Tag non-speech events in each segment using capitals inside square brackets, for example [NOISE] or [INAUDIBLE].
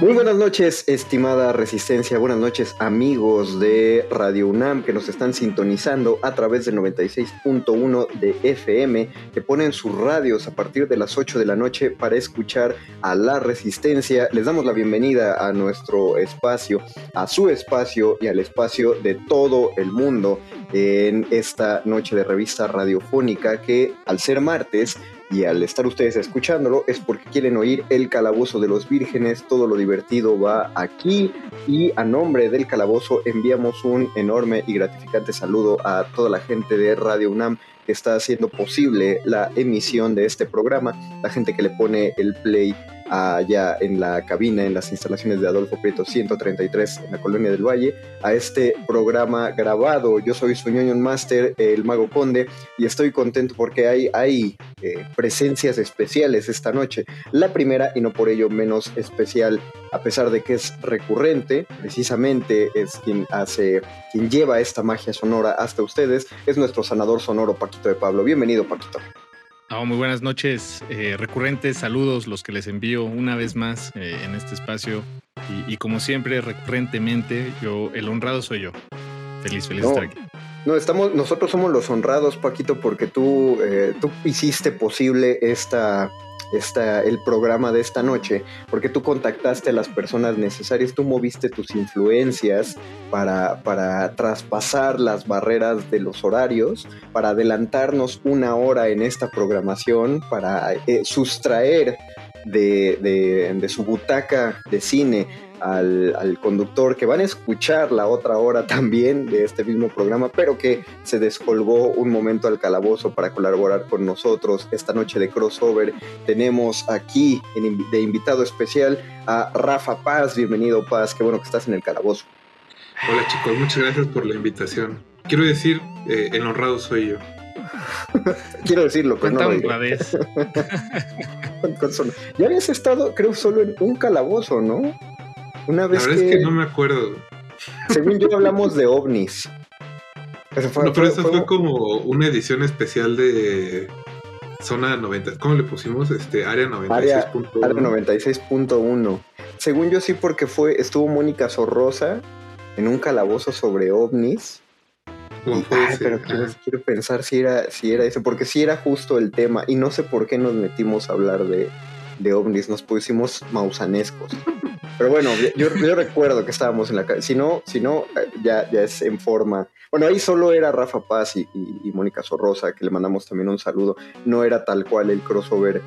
Muy buenas noches, estimada Resistencia. Buenas noches, amigos de Radio UNAM que nos están sintonizando a través del 96.1 de FM, que ponen sus radios a partir de las 8 de la noche para escuchar a la Resistencia. Les damos la bienvenida a nuestro espacio, a su espacio y al espacio de todo el mundo en esta noche de revista radiofónica que al ser martes y al estar ustedes escuchándolo es porque quieren oír el calabozo de los vírgenes, todo lo divertido va aquí y a nombre del calabozo enviamos un enorme y gratificante saludo a toda la gente de Radio UNAM que está haciendo posible la emisión de este programa, la gente que le pone el play allá en la cabina, en las instalaciones de Adolfo Prieto 133 en la Colonia del Valle, a este programa grabado. Yo soy su master, el Mago Conde, y estoy contento porque hay, hay eh, presencias especiales esta noche. La primera, y no por ello menos especial, a pesar de que es recurrente, precisamente es quien hace, quien lleva esta magia sonora hasta ustedes, es nuestro sanador sonoro Paquito de Pablo. Bienvenido, Paquito. Ah, muy buenas noches, eh, recurrentes saludos los que les envío una vez más eh, en este espacio y, como siempre recurrentemente yo el honrado soy yo. Feliz, feliz de estar aquí. No, estamos, nosotros somos los honrados, Paquito, porque tú, eh, tú hiciste posible esta, esta, el programa de esta noche, porque tú contactaste a las personas necesarias, tú moviste tus influencias para, para traspasar las barreras de los horarios, para adelantarnos una hora en esta programación, para eh, sustraer de, de, de su butaca de cine al, conductor que van a escuchar la otra hora también de este mismo programa, pero que se descolgó un momento al calabozo para colaborar con nosotros esta noche de crossover. Tenemos aquí de invitado especial a Rafa Paz. Bienvenido Paz, qué bueno que estás en el calabozo. Hola chicos, muchas gracias por la invitación. Quiero decir, eh, el honrado soy yo. [LAUGHS] Quiero decirlo, pero no vez. [LAUGHS] ya habías estado, creo, solo en un calabozo, ¿no? Una vez La verdad es que no me acuerdo. Según yo hablamos de ovnis. no, pero eso fue, como una edición especial de zona 90. ¿Cómo le pusimos? Este, área 96.1. Área, 96.1. Según yo sí, porque fue, estuvo Mónica Sorrosa en un calabozo sobre ovnis. pero quiero, pensar si era, si era eso, porque si era justo el tema, y no sé por qué nos metimos a hablar de, de ovnis, nos pusimos mausanescos. Pero bueno, yo, recuerdo que estábamos en la calle. Si no, si no ya, ya es en forma. Bueno, ahí solo era Rafa Paz y, Mónica Sorrosa, que le mandamos también un saludo. No era tal cual el crossover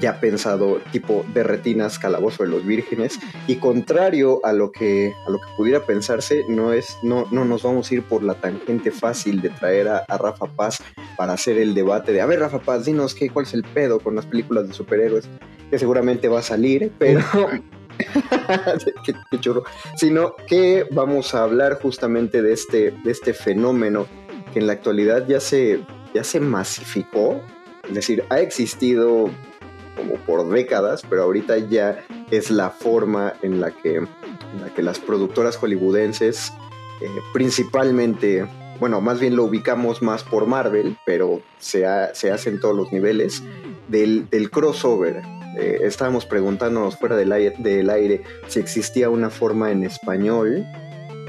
ya pensado tipo de retinas Calabozo de los Vírgenes y contrario a lo que a lo que pudiera pensarse no es no no nos vamos a ir por la tangente fácil de traer a, Rafa Paz para hacer el debate de a ver Rafa Paz dinos qué cuál es el pedo con las películas de superhéroes que seguramente va a salir pero [LAUGHS] qué, sino que vamos a hablar justamente de este de este fenómeno que en la actualidad ya se ya se masificó es decir, ha existido como por décadas, pero ahorita ya es la forma en la que, la que las productoras hollywoodenses, eh, principalmente, bueno, más bien lo ubicamos más por Marvel, pero se, se hace en todos los niveles, del, crossover. Eh, estábamos preguntándonos fuera del aire, si existía una forma en español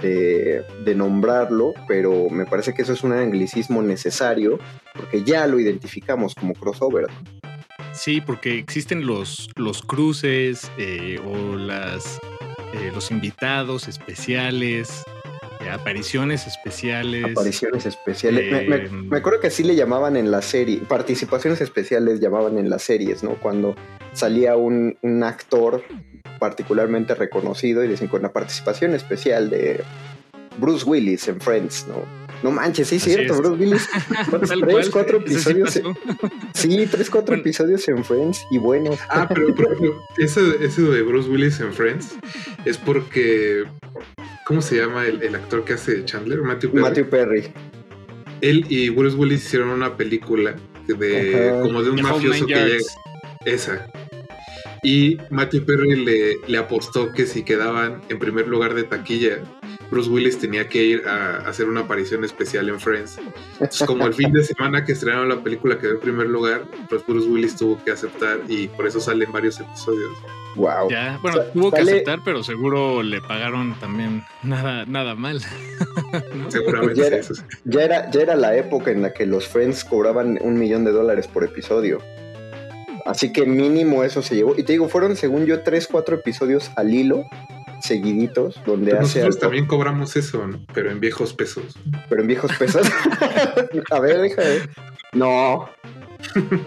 de, nombrarlo, pero me parece que eso es un anglicismo necesario porque ya lo identificamos como crossover. Sí, porque existen los, los cruces eh, o las, eh, los invitados especiales, apariciones especiales. Apariciones especiales. Me, acuerdo que así le llamaban en la serie, participaciones especiales llamaban en las series, ¿no? Cuando salía un, un actor particularmente reconocido y dicen con la participación especial de Bruce Willis en Friends, ¿no? No manches, sí, es cierto, Bruce Willis. [LAUGHS] tres, cuatro episodios. Sí, tres, cuatro episodios en Friends y bueno. Ah, pero por ejemplo, ese, de Bruce Willis en Friends es porque. ¿Cómo se llama el, actor que hace Chandler? Matthew Perry. Matthew Perry. Él y Bruce Willis hicieron una película de como de un mafioso que llega. Esa. Y Matthew Perry le, le apostó que si quedaban en primer lugar de taquilla, Bruce Willis tenía que ir a, hacer una aparición especial en Friends. Entonces, como el fin de semana que estrenaron la película quedó en primer lugar, pues Bruce Willis tuvo que aceptar y por eso salen varios episodios. Wow. Ya, bueno, tuvo que aceptar, pero seguro le pagaron también nada, nada mal. [LAUGHS] Seguramente ya era, eso ya era, ya era la época en la que los Friends cobraban un millón de dólares por episodio. Así que mínimo eso se llevó. Y te digo, fueron según yo tres, cuatro episodios al hilo seguiditos donde hace nosotros también cobramos eso, ¿no? Pero en viejos pesos. Pero en viejos pesos. [LAUGHS] a ver, deja de... No.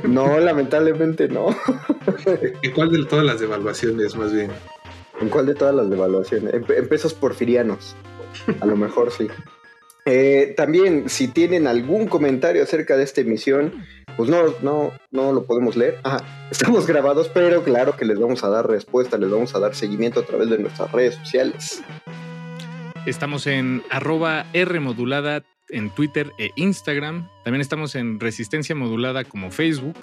No, lamentablemente no. [LAUGHS] ¿En cuál de todas las devaluaciones, más bien? ¿En cuál de todas las devaluaciones? en pesos porfirianos. A lo mejor sí. Eh, también, si tienen algún comentario acerca de esta emisión, pues no, no, no lo podemos leer. estamos [LAUGHS] grabados, pero claro que les vamos a dar respuesta, les vamos a dar seguimiento a través de nuestras redes sociales. Estamos en arroba R modulada en Twitter e Instagram. También estamos en Resistencia Modulada como Facebook.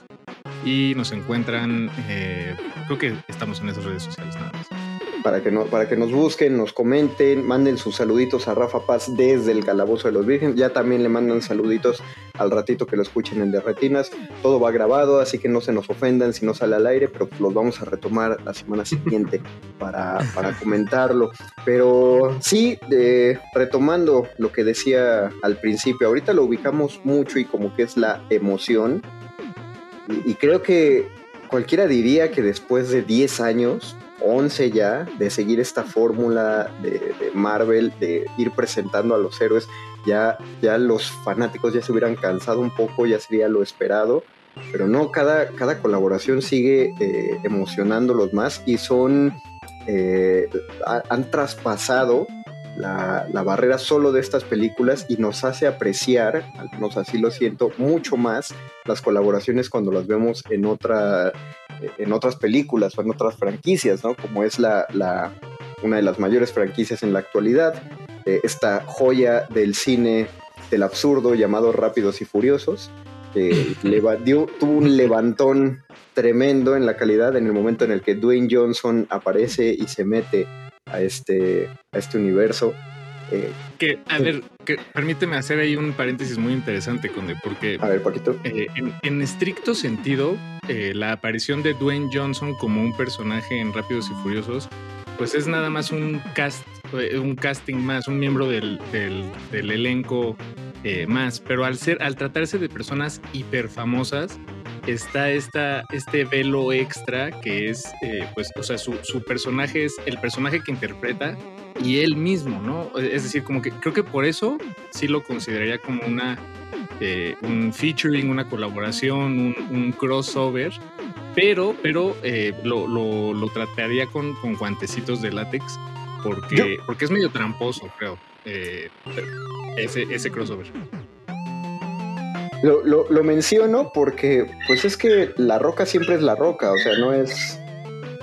Y nos encuentran, eh, creo que estamos en esas redes sociales nada más para que, no, para que nos busquen, nos comenten, manden sus saluditos a Rafa Paz desde el Calabozo de los Vírgenes. Ya también le mandan saluditos al ratito que lo escuchen en Derretinas. Todo va grabado, así que no se nos ofendan si no sale al aire, pero los vamos a retomar la semana siguiente para, para comentarlo. Pero sí, retomando lo que decía al principio, ahorita lo ubicamos mucho y como que es la emoción. Y, y creo que cualquiera diría que después de 10 años 11 ya de seguir esta fórmula de, Marvel, de ir presentando a los héroes, ya, ya los fanáticos ya se hubieran cansado un poco, ya sería lo esperado, pero no, cada, cada colaboración sigue eh, emocionándolos más y son, eh, han traspasado la, la, barrera solo de estas películas y nos hace apreciar, al menos así lo siento, mucho más las colaboraciones cuando las vemos en otra en otras películas o en otras franquicias, ¿no? Como es la, la una de las mayores franquicias en la actualidad, eh, esta joya del cine del absurdo llamado Rápidos y Furiosos, que tuvo un levantón tremendo en la calidad en el momento en el que Dwayne Johnson aparece y se mete a este, a este universo. Eh, que, a ver, que, permíteme hacer ahí un paréntesis muy interesante, Conde, porque. A ver, Paquito. Eh, en, estricto sentido, eh, la aparición de Dwayne Johnson como un personaje en Rápidos y Furiosos, pues es nada más un cast, un casting más, un miembro del, del, elenco más. Pero al ser, al tratarse de personas hiper famosas, está esta, este velo extra que es, pues, o sea, su, su personaje es el personaje que interpreta y él mismo, ¿no? Es decir, como que creo que por eso sí lo consideraría como una eh, un featuring, una colaboración, un, crossover, pero, pero eh, lo, lo, trataría con, con, guantecitos de látex porque, porque es medio tramposo, creo, eh, ese, ese crossover. Lo, lo, lo, menciono porque, pues es que la roca siempre es la roca, o sea, no es.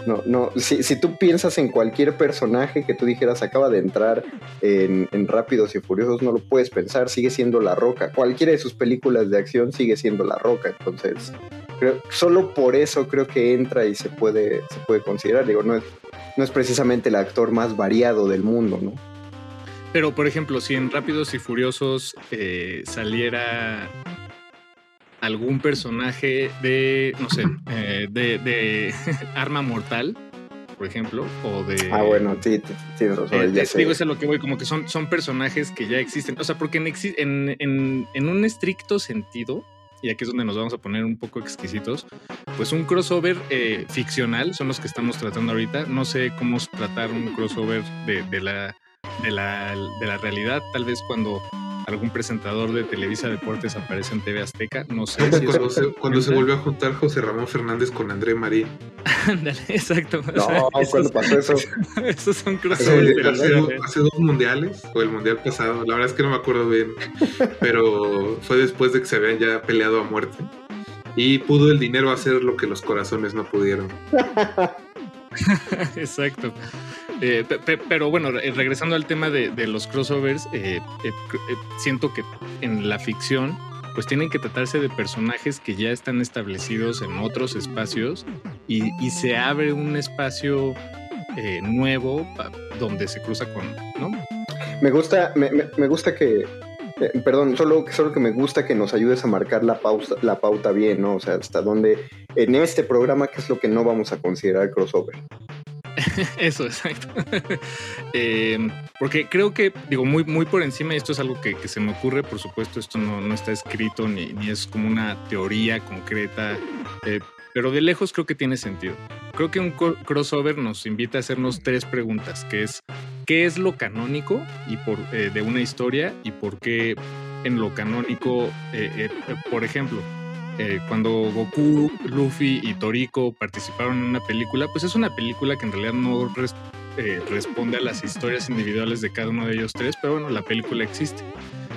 No, no, si, si tú piensas en cualquier personaje que tú dijeras acaba de entrar en, en, Rápidos y Furiosos, no lo puedes pensar, sigue siendo la roca. Cualquiera de sus películas de acción sigue siendo la roca, entonces solo por eso creo que entra y se puede, se puede considerar. Digo, no es, no es precisamente el actor más variado del mundo, ¿no? Pero, por ejemplo, si en Rápidos y Furiosos eh, saliera algún personaje de, no sé, eh, de, [LAUGHS] Arma Mortal, por ejemplo, o de... Ah, bueno, sí, tienes razón. Eh, digo, es a lo que voy, como que son, son personajes que ya existen. O sea, porque en, en, en un estricto sentido, y aquí es donde nos vamos a poner un poco exquisitos, pues un crossover eh, ficcional son los que estamos tratando ahorita. No sé cómo tratar un crossover de, de, la, de, la, de la realidad, tal vez cuando algún presentador de Televisa Deportes aparece en TV Azteca, no sé. Si cuando, se, cuando se, volvió a juntar José Ramón Fernández con André Marín. Ándale, exacto. No, cuando pasó eso. [LAUGHS] esos son crossovers. Hace, hace, dos mundiales, o el mundial pasado, la verdad es que no me acuerdo bien, pero fue después de que se habían ya peleado a muerte. Y pudo el dinero hacer lo que los corazones no pudieron. [LAUGHS] Exacto. Eh, pero bueno, regresando al tema de, los crossovers, eh, eh, siento que en la ficción pues tienen que tratarse de personajes que ya están establecidos en otros espacios y, se abre un espacio nuevo donde se cruza con, ¿no? Me gusta, me, gusta que, perdón, solo, solo que me gusta que nos ayudes a marcar la pauta, la pauta bien, ¿no? O sea, hasta dónde, en este programa, ¿qué es lo que no vamos a considerar crossover? [LAUGHS] Eso, exacto. [LAUGHS] Em, porque creo que, digo, muy, muy por encima, y esto es algo que, se me ocurre, por supuesto, esto no, está escrito ni, ni, es como una teoría concreta, eh, pero de lejos creo que tiene sentido. Creo que un crossover nos invita a hacernos tres preguntas, que es, ¿qué es lo canónico y eh, de una historia y por qué en lo canónico, eh, por ejemplo, eh, cuando Goku, Luffy y Toriko participaron en una película, pues es una película que en realidad no eh, responde a las historias individuales de cada uno de ellos tres, pero bueno, la película existe.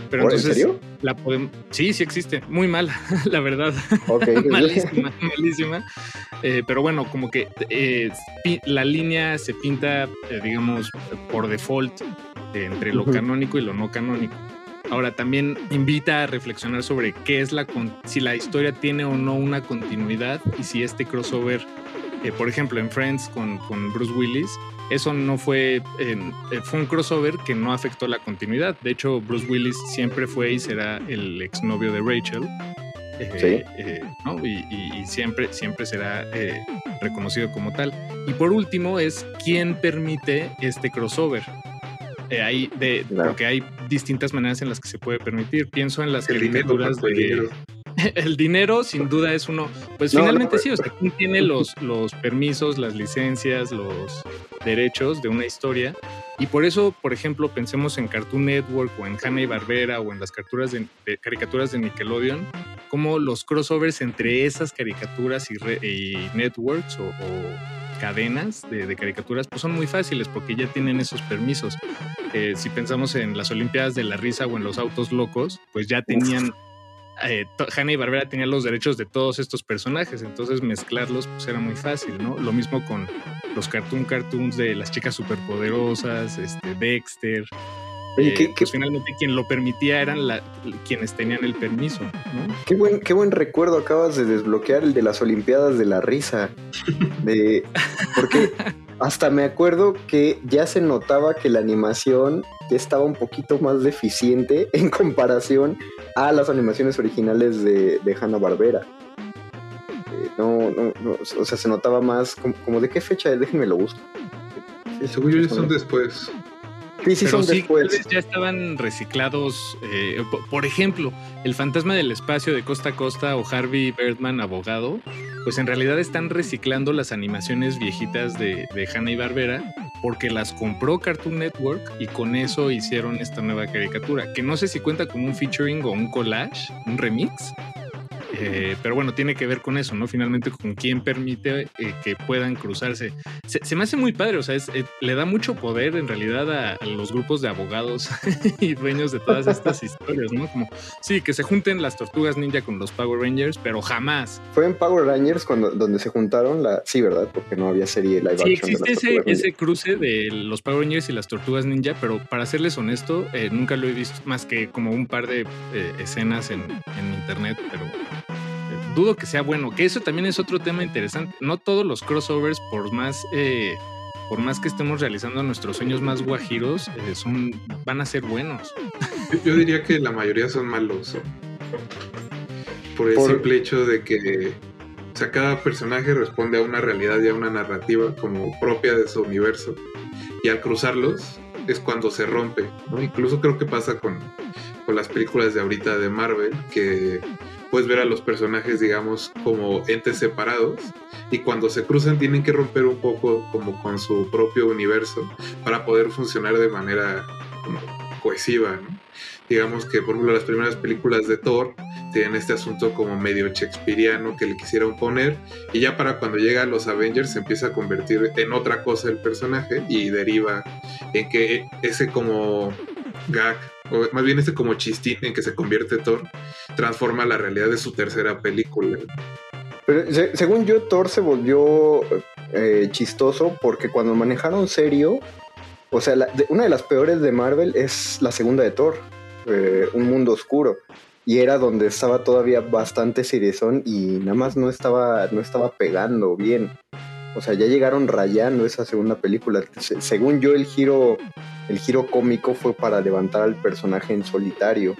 Pero entonces, ¿En serio? La podemos... Sí, sí existe. Muy mala, [LAUGHS] la verdad. [LAUGHS] malísima, malísima. Eh, pero bueno, como que la línea se pinta, digamos, por default entre lo canónico y lo no canónico. Ahora también invita a reflexionar sobre qué es la si la historia tiene o no una continuidad y si este crossover, eh, por ejemplo, en Friends con, con Bruce Willis, eso no fue, eh, fue un crossover que no afectó la continuidad. De hecho, Bruce Willis siempre fue y será el exnovio de Rachel. Eh, ¿no? y, y, siempre, siempre será reconocido como tal. Y por último es quién permite este crossover. Hay de, Porque hay distintas maneras en las que se puede permitir. Pienso en las el caricaturas de... [LAUGHS] El dinero sin duda es uno, pues finalmente sí, o sea, ¿quién tiene los, los permisos, las licencias, los derechos de una historia? Y por eso, por ejemplo, pensemos en Cartoon Network o en Hanna y Barbera o en las caricaturas de, caricaturas de Nickelodeon, como los crossovers entre esas caricaturas y, y networks o cadenas de, caricaturas, pues son muy fáciles porque ya tienen esos permisos. Eh, si pensamos en las Olimpiadas de la Risa o en los Autos Locos, pues ya tenían... Eh, Hanna y Barbera tenían los derechos de todos estos personajes, entonces mezclarlos pues era muy fácil, ¿no? Lo mismo con los cartoon cartoons de las chicas superpoderosas, este, Dexter, Oye, eh, pues finalmente quien lo permitía eran quienes tenían el permiso. ¿no? Qué buen, qué buen recuerdo acabas de desbloquear el de las Olimpiadas de la risa. [LAUGHS] De, porque hasta me acuerdo que ya se notaba que la animación estaba un poquito más deficiente [LAUGHS] en comparación a las animaciones originales de, de Hanna Barbera. Eh, no, no, no, o sea, se notaba más como, de qué fecha, déjenme lo busco. Según yo, son después. Sí, sí, son después. ya estaban reciclados. Eh, por ejemplo, el fantasma del espacio de Costa a Costa o Harvey Birdman, abogado, pues en realidad están reciclando las animaciones viejitas de, de Hanna y Barbera porque las compró Cartoon Network y con eso hicieron esta nueva caricatura, que no sé si cuenta como un featuring o un collage, un remix, Eh, pero bueno, tiene que ver con eso, ¿no? Finalmente, con quién permite eh, que puedan cruzarse. Se, me hace muy padre, o sea, eh, le da mucho poder en realidad a, los grupos de abogados [LAUGHS] y dueños de todas estas historias, ¿no? Como, sí, que se junten las tortugas ninja con los Power Rangers, pero jamás. Fue en Power Rangers cuando, donde se juntaron, la, sí, ¿verdad? Porque no había serie live sí, existe ese, ese, cruce de los Power Rangers y las tortugas ninja, pero para serles honesto, nunca lo he visto más que como un par de escenas en, en internet, pero dudo que sea bueno, que eso también es otro tema interesante. No todos los crossovers, por más, eh, por más que estemos realizando nuestros sueños más guajiros, eh, son, van a ser buenos. Yo diría que la mayoría son malos. Por el simple hecho de que o sea, cada personaje responde a una realidad y a una narrativa como propia de su universo. Y al cruzarlos es cuando se rompe. Incluso creo que pasa con, con las películas de ahorita de Marvel, que puedes ver a los personajes, digamos, como entes separados y cuando se cruzan tienen que romper un poco como con su propio universo para poder funcionar de manera cohesiva. Digamos que, por ejemplo, las primeras películas de Thor tienen este asunto como medio shakespeariano que le quisieron poner y ya para cuando llega a los Avengers se empieza a convertir en otra cosa el personaje y deriva en que ese como gag o más bien este como chistín en que se convierte Thor, transforma la realidad de su tercera película. Pero según yo, Thor se volvió eh, chistoso porque cuando manejaron serio, o sea, una de las peores de Marvel es la segunda de Thor, eh, Un Mundo Oscuro. Y era donde estaba todavía bastante seriezón y nada más no estaba, no estaba pegando bien. O sea, ya llegaron rayando esa segunda película. según yo, el giro, el giro cómico fue para levantar al personaje en solitario.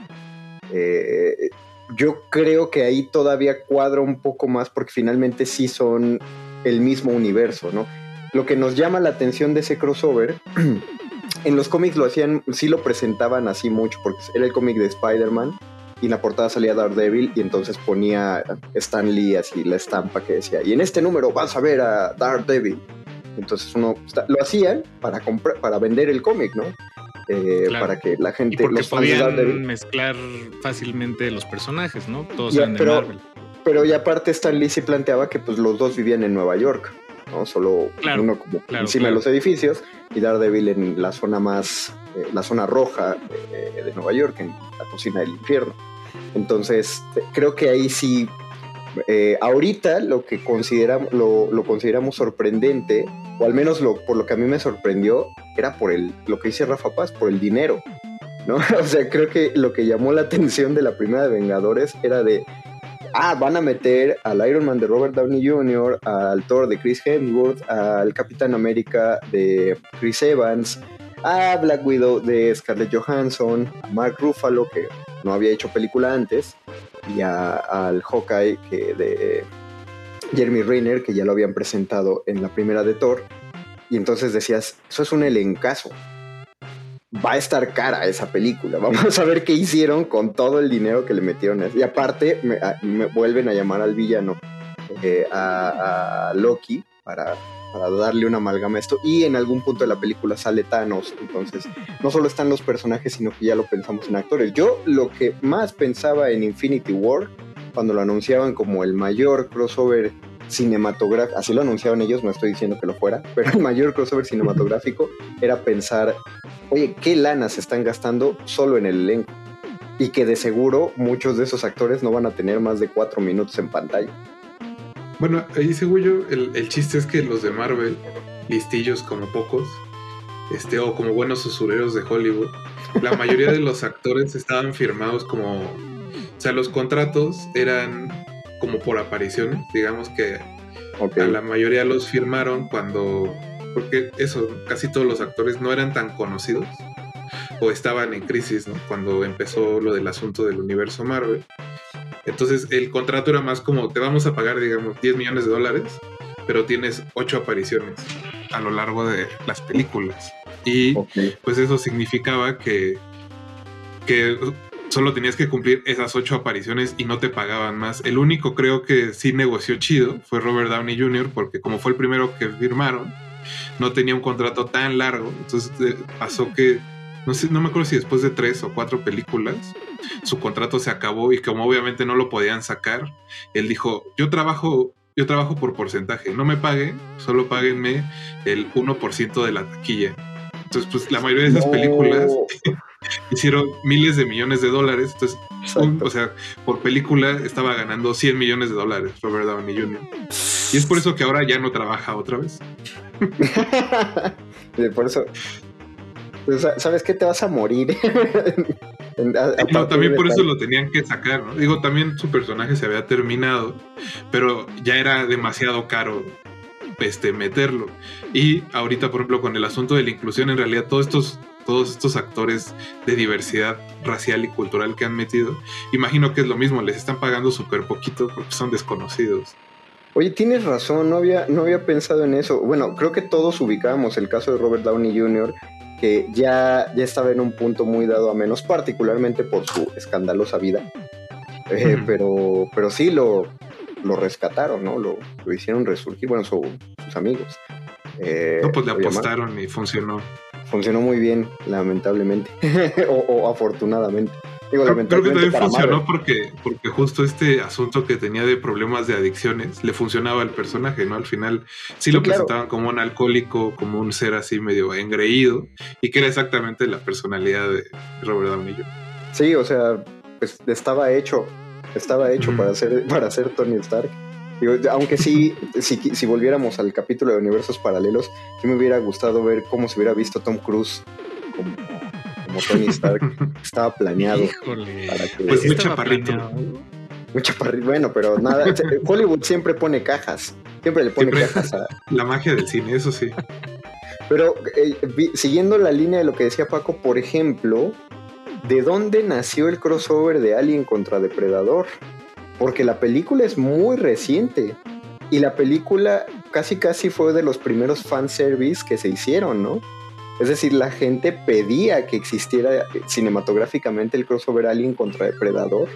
Eh, yo creo que ahí todavía cuadra un poco más porque finalmente sí son el mismo universo, ¿no? Lo que nos llama la atención de ese crossover, [CLEARS THROAT] en los cómics lo hacían, sí lo presentaban así mucho, porque era el cómic de Spider-Man, y en la portada salía Daredevil y entonces ponía Stan Lee así la estampa que decía, y en este número vas a ver a Daredevil. Entonces uno lo hacían para comprar, para vender el cómic, ¿no? Eh, para que la gente y porque podían mezclar fácilmente los personajes, ¿no? Todos eran de pero, Marvel. Pero y aparte Stan Lee se planteaba que pues los dos vivían en Nueva York, ¿no? Solo uno como encima de los edificios y Daredevil en la zona más, eh, la zona roja eh, de Nueva York, en la cocina del infierno. Entonces, creo que ahí sí, eh, ahorita lo que consideramos, lo, consideramos sorprendente, o al menos lo, por lo que a mí me sorprendió, era por el, lo que dice Rafa Paz, por el dinero. ¿no? [LAUGHS] O sea, creo que lo que llamó la atención de la primera de Vengadores era de, ah, van a meter al Iron Man de Robert Downey Jr., al Thor de Chris Hemsworth, al Capitán América de Chris Evans, a Black Widow de Scarlett Johansson, a Mark Ruffalo, que no había hecho película antes, y al Hawkeye que de Jeremy Renner, que ya lo habían presentado en la primera de Thor. Y entonces decías, eso es un elencazo. Va a estar cara esa película. [LAUGHS] Vamos a ver qué hicieron con todo el dinero que le metieron. Y aparte, me, vuelven a llamar al villano, eh, a Loki, para para darle una amalgama a esto. Y en algún punto de la película sale Thanos. Entonces, no solo están los personajes, sino que ya lo pensamos en actores. Yo lo que más pensaba en Infinity War, cuando lo anunciaban como el mayor crossover cinematográfico, así lo anunciaban ellos, no estoy diciendo que lo fuera, pero el mayor crossover cinematográfico era pensar, oye, ¿qué lana se están gastando solo en el elenco? Y que de seguro muchos de esos actores no van a tener más de cuatro minutos en pantalla. Bueno, ahí según yo, el, chiste es que los de Marvel, listillos como pocos, este, o como buenos usureros de Hollywood, la mayoría de los actores estaban firmados como. O sea, los contratos eran como por apariciones, digamos que a la mayoría los firmaron cuando. Porque eso, casi todos los actores no eran tan conocidos o estaban en crisis, ¿no? Cuando empezó lo del asunto del universo Marvel. Entonces el contrato era más como te vamos a pagar, digamos, 10 millones de dólares, pero tienes 8 apariciones a lo largo de las películas. Y pues eso significaba que, que solo tenías que cumplir esas 8 apariciones y no te pagaban más. El único creo que sí negoció chido fue Robert Downey Jr., porque como fue el primero que firmaron, no tenía un contrato tan largo. Entonces eh, pasó que no sé, no me acuerdo si después de tres o cuatro películas, su contrato se acabó y como obviamente no lo podían sacar, él dijo, yo trabajo, yo trabajo por porcentaje, no me pague, solo páguenme el 1% de la taquilla. Entonces, pues la mayoría de esas películas hicieron miles de millones de dólares. Entonces, o sea, por película estaba ganando 100 millones de dólares Robert Downey Jr. Y es por eso que ahora ya no trabaja otra vez. [LAUGHS] por eso. Pues, ¿Sabes qué? Te vas a morir. [LAUGHS] no, también por eso lo tenían que sacar, ¿no? Digo, también su personaje se había terminado, pero ya era demasiado caro este, meterlo. Y ahorita, por ejemplo, con el asunto de la inclusión, en realidad todos estos, todos estos actores de diversidad racial y cultural que han metido, imagino que es lo mismo, les están pagando súper poquito porque son desconocidos. Oye, tienes razón, no había, no había pensado en eso. Bueno, creo que todos ubicamos el caso de Robert Downey Jr., que ya, ya estaba en un punto muy dado a menos, particularmente por su escandalosa vida. Eh, pero, pero sí lo, lo rescataron, ¿no? Lo, lo hicieron resurgir, bueno, sus amigos. Eh, no, pues le apostaron y funcionó. Funcionó muy bien, lamentablemente, [LAUGHS] o, afortunadamente. Digo, creo, creo, que también funcionó porque, porque justo este asunto que tenía de problemas de adicciones le funcionaba al personaje, ¿no? Al final sí, lo presentaban como un alcohólico, como un ser así medio engreído, y que era exactamente la personalidad de Robert Downey Jr. Sí, o sea, pues estaba hecho estaba hecho para, ser, para ser Tony Stark. Aunque sí, si, si volviéramos al capítulo de universos paralelos, sí me hubiera gustado ver cómo se hubiera visto Tom Cruise como, Tony Stark. [LAUGHS] Estaba planeado. Para que, pues muy chaparrito. Muy chaparrito. Bueno, pero nada. Hollywood siempre pone cajas. Siempre le pone cajas a. [LAUGHS] La magia del cine, eso sí. Pero eh, siguiendo la línea de lo que decía Paco, por ejemplo, ¿de dónde nació el crossover de Alien contra Depredador? Porque la película es muy reciente y la película casi casi fue de los primeros fanservice que se hicieron, ¿no? Es decir, la gente pedía que existiera cinematográficamente el crossover Alien contra Depredador.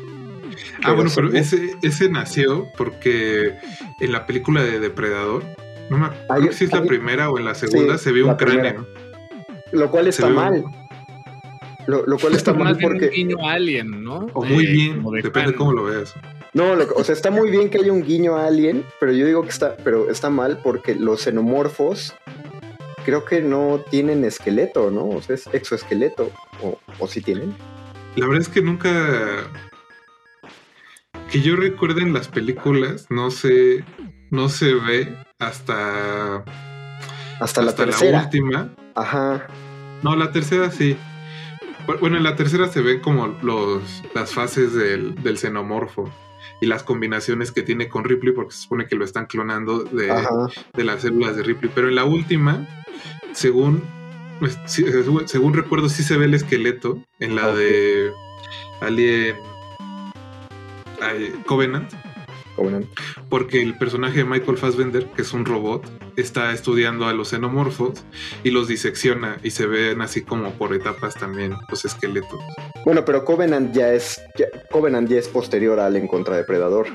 Ah, bueno, pero ese, ese nació porque en la película de Depredador, no me acuerdo si es la primera o en la segunda, se vio un cráneo. Lo cual está mal. Lo, cual está mal porque. Un guiño alien, ¿no? O muy bien, depende de cómo lo veas. No, o sea, está muy bien que haya un guiño a alien, pero yo digo que está, pero está mal porque los xenomorfos creo que no tienen esqueleto, ¿no? O sea, es exoesqueleto. O, o sí tienen. La verdad es que nunca. Que yo recuerde en las películas, no se, no se ve hasta. Hasta, la tercera. La última. Ajá. No, la tercera sí. Bueno, en la tercera se ven como los, las fases del, xenomorfo y las combinaciones que tiene con Ripley, porque se supone que lo están clonando de, las células de Ripley. Pero en la última, según, pues, según recuerdo, sí se ve el esqueleto en la de Alien Covenant. Porque el personaje de Michael Fassbender, que es un robot, está estudiando a los xenomorfos y los disecciona y se ven así como por etapas también los esqueletos. Bueno, pero Covenant ya es Covenant ya es posterior al En contra Depredador.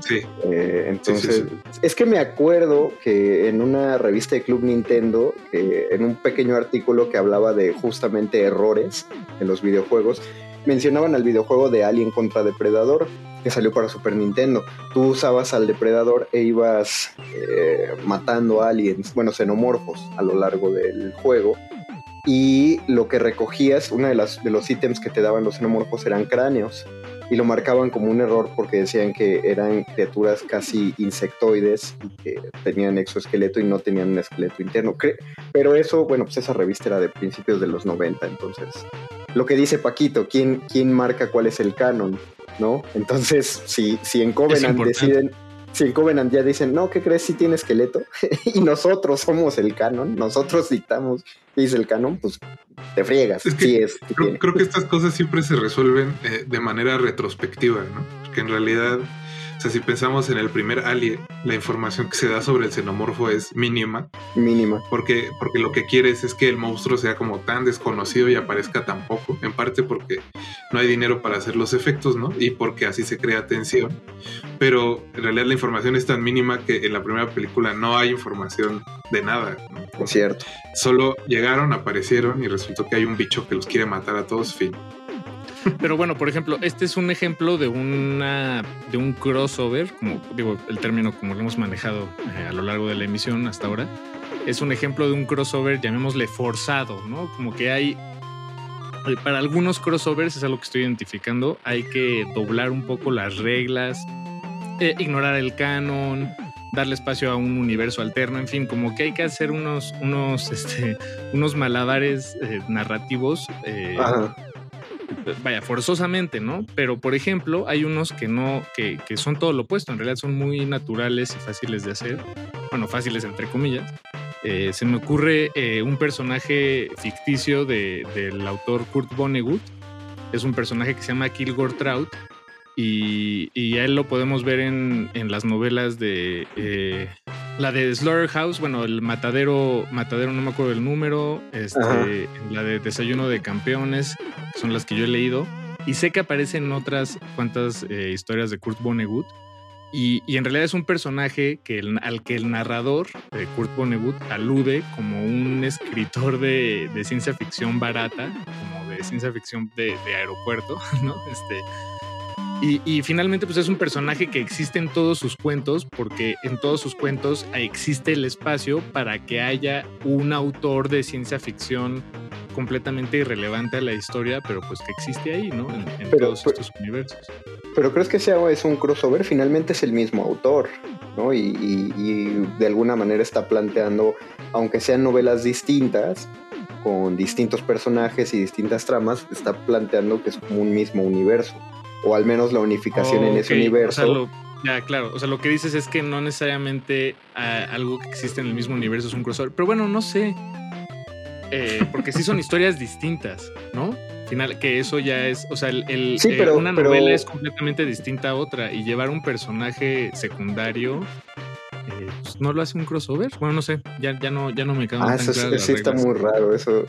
Sí. Eh, entonces, es que me acuerdo que en una revista de Club Nintendo, en un pequeño artículo que hablaba de justamente errores en los videojuegos, mencionaban al videojuego de Alien contra Depredador que salió para Super Nintendo. Tú usabas al depredador e ibas eh, matando aliens, bueno, xenomorfos a lo largo del juego. Y lo que recogías, uno de, de los ítems que te daban los xenomorfos eran cráneos. Y lo marcaban como un error porque decían que eran criaturas casi insectoides y que tenían exoesqueleto y no tenían un esqueleto interno. Pero eso, bueno, pues esa revista era de principios de los 90, entonces. Lo que dice Paquito, ¿quién, quién marca cuál es el canon? ¿no? Entonces, si, si en Covenant deciden, si en Covenant ya dicen, no, ¿qué crees? Si tiene esqueleto, [LAUGHS] y nosotros somos el canon, nosotros dictamos y es el canon, pues te friegas. Es creo, que estas cosas siempre se resuelven eh, de manera retrospectiva, ¿no? Porque en realidad, O sea, si pensamos en el primer Alien, la información que se da sobre el xenomorfo es mínima. Mínima. Porque, porque lo que quieres es que el monstruo sea como tan desconocido y aparezca tan poco. En parte porque no hay dinero para hacer los efectos, ¿no? Y porque así se crea tensión. Pero en realidad la información es tan mínima que en la primera película no hay información de nada. ¿no? Es cierto. Solo llegaron, aparecieron y resultó que hay un bicho que los quiere matar a todos, fin. Pero bueno, por ejemplo, este es un ejemplo de una de un crossover, como digo, el término como lo hemos manejado eh, a lo largo de la emisión hasta ahora. Es un ejemplo de un crossover, llamémosle forzado, ¿no? Como que hay eh, para algunos crossovers es algo que estoy identificando, hay que doblar un poco las reglas, eh, ignorar el canon, darle espacio a un universo alterno, en fin, como que hay que hacer unos, unos, este, unos malabares narrativos eh. Vaya, forzosamente, ¿no? Pero, por ejemplo, hay unos que no, que, que son todo lo opuesto, en realidad son muy naturales y fáciles de hacer, bueno, fáciles entre comillas. Eh, se me ocurre eh, un personaje ficticio de- del autor Kurt Vonnegut, es un personaje que se llama Kilgore Trout, y, y a él lo podemos ver en, en las novelas de eh, la de Slaughterhouse, bueno, el matadero, matadero, no me acuerdo el número, este, Ajá. la de Desayuno de Campeones, son las que yo he leído, y sé que aparecen otras cuantas eh, historias de Kurt Vonnegut. Y, y en realidad es un personaje que el- al que el narrador, eh, Kurt Vonnegut, alude como un escritor de, de ciencia ficción barata, como de ciencia ficción de, de aeropuerto, [LAUGHS] ¿no? Este, y, y finalmente, pues es un personaje que existe en todos sus cuentos, porque en todos sus cuentos existe el espacio para que haya un autor de ciencia ficción completamente irrelevante a la historia, pero pues que existe ahí, ¿no? En, en Pero, todos pues, estos universos. Pero crees que sea es un crossover, finalmente es el mismo autor, ¿no? Y, y- y de alguna manera está planteando, aunque sean novelas distintas, con distintos personajes y distintas tramas, está planteando que es como un mismo universo. O al menos la unificación en ese universo. o sea, lo- ya, claro. O sea, lo que dices es que no necesariamente ah, algo que existe en el mismo universo es un crossover. Pero bueno, no sé. Eh, porque sí son [LAUGHS] historias distintas, ¿no? Final, que eso ya es, o sea, el, el- Sí, eh, una pero- novela es completamente distinta a otra y llevar un personaje secundario eh, pues, no lo hace un crossover. Bueno, no sé, ya, ya no, ya no me quedan Ah, tan eso, las sí está muy raro, eso.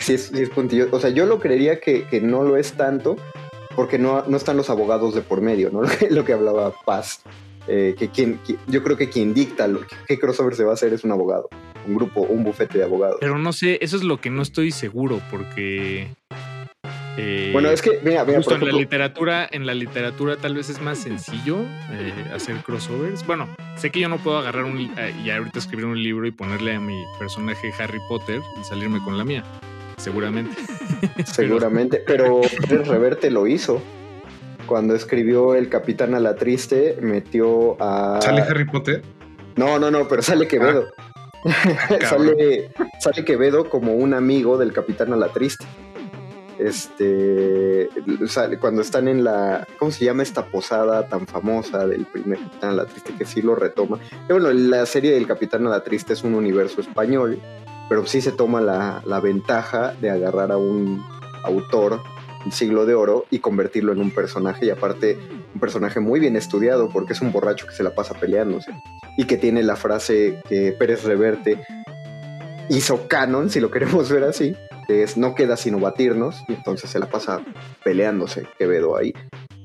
sí es, sí es puntillo. O sea, yo lo creería que, que no lo es tanto porque no, no están los abogados de por medio, ¿no? [LAUGHS] Lo que, lo que hablaba Paz. Eh, que quien, qui- yo creo que quien dicta lo, qué crossover se va a hacer es un abogado, un grupo, un bufete de abogados. Pero no sé, eso es lo que no estoy seguro porque... eh, bueno, es que, mira, mira, Justo por en la ejemplo, literatura, en la literatura tal vez es más sencillo eh, hacer crossovers. Bueno, sé que yo no puedo agarrar un eh, y ahorita escribir un libro y ponerle a mi personaje Harry Potter y salirme con la mía. Seguramente. [LAUGHS] seguramente, pero Pérez Reverte lo hizo. Cuando escribió El Capitán a la Triste, metió a. ¿Sale Harry Potter? No, no, no, pero sale Quevedo. [LAUGHS] sale, sale Quevedo como un amigo del Capitán a la Triste. Este sale cuando están en la ¿cómo se llama esta posada tan famosa del primer Capitán a la Triste que sí lo retoma? Y bueno, la serie del Capitán a la Triste es un universo español, pero sí se toma la, la ventaja de agarrar a un autor siglo de oro y convertirlo en un personaje y aparte un personaje muy bien estudiado porque es un borracho que se la pasa peleándose y que tiene la frase que Pérez Reverte hizo canon, si lo queremos ver así, que es no queda sino batirnos, y entonces se la pasa peleándose Quevedo ahí.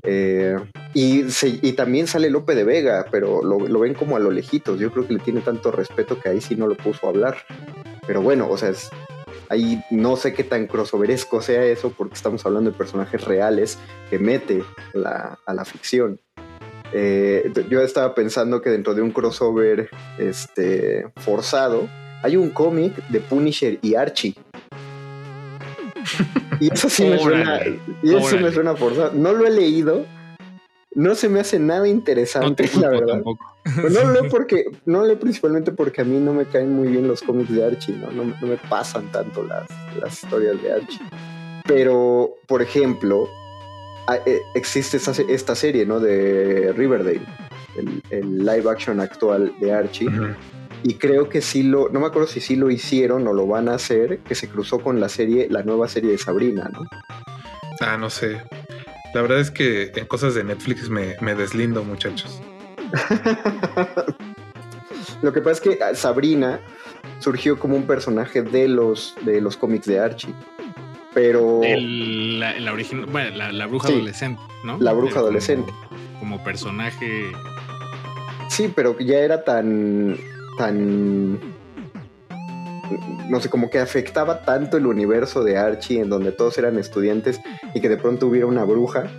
Eh, y, y también sale Lope de Vega, pero lo, lo ven como a lo lejitos. Yo creo que le tiene tanto respeto que ahí sí no lo puso a hablar. Pero bueno, o sea, es, ahí no sé qué tan crossoveresco sea eso, porque estamos hablando de personajes reales que mete la- a la ficción. Eh, yo estaba pensando que dentro de un crossover este, forzado hay un cómic de Punisher y Archie. Y eso sí me suena, y eso sí me suena forzado. No lo he leído. No se me hace nada interesante, te la verdad. Pero no [LAUGHS] leo porque, no leo principalmente porque a mí no me caen muy bien los cómics de Archie, ¿no? No, no me pasan tanto las, las historias de Archie. Pero, por ejemplo, a- eh, existe se- esta serie, ¿no? De Riverdale, el, el live action actual de Archie. Y creo que sí lo, no me acuerdo si sí lo hicieron o lo van a hacer, que se cruzó con la serie, la nueva serie de Sabrina, ¿no? Ah, no sé. La verdad es que en cosas de Netflix me, me deslindo, muchachos. [LAUGHS] Lo que pasa es que Sabrina surgió como un personaje de los, de los cómics de Archie. Pero. la, la, bueno, la, bruja adolescente, ¿no? La bruja adolescente. Como, personaje. Sí, pero ya era tan. tan. No sé, como que afectaba tanto el universo de Archie, en donde todos eran estudiantes, y que de pronto hubiera una bruja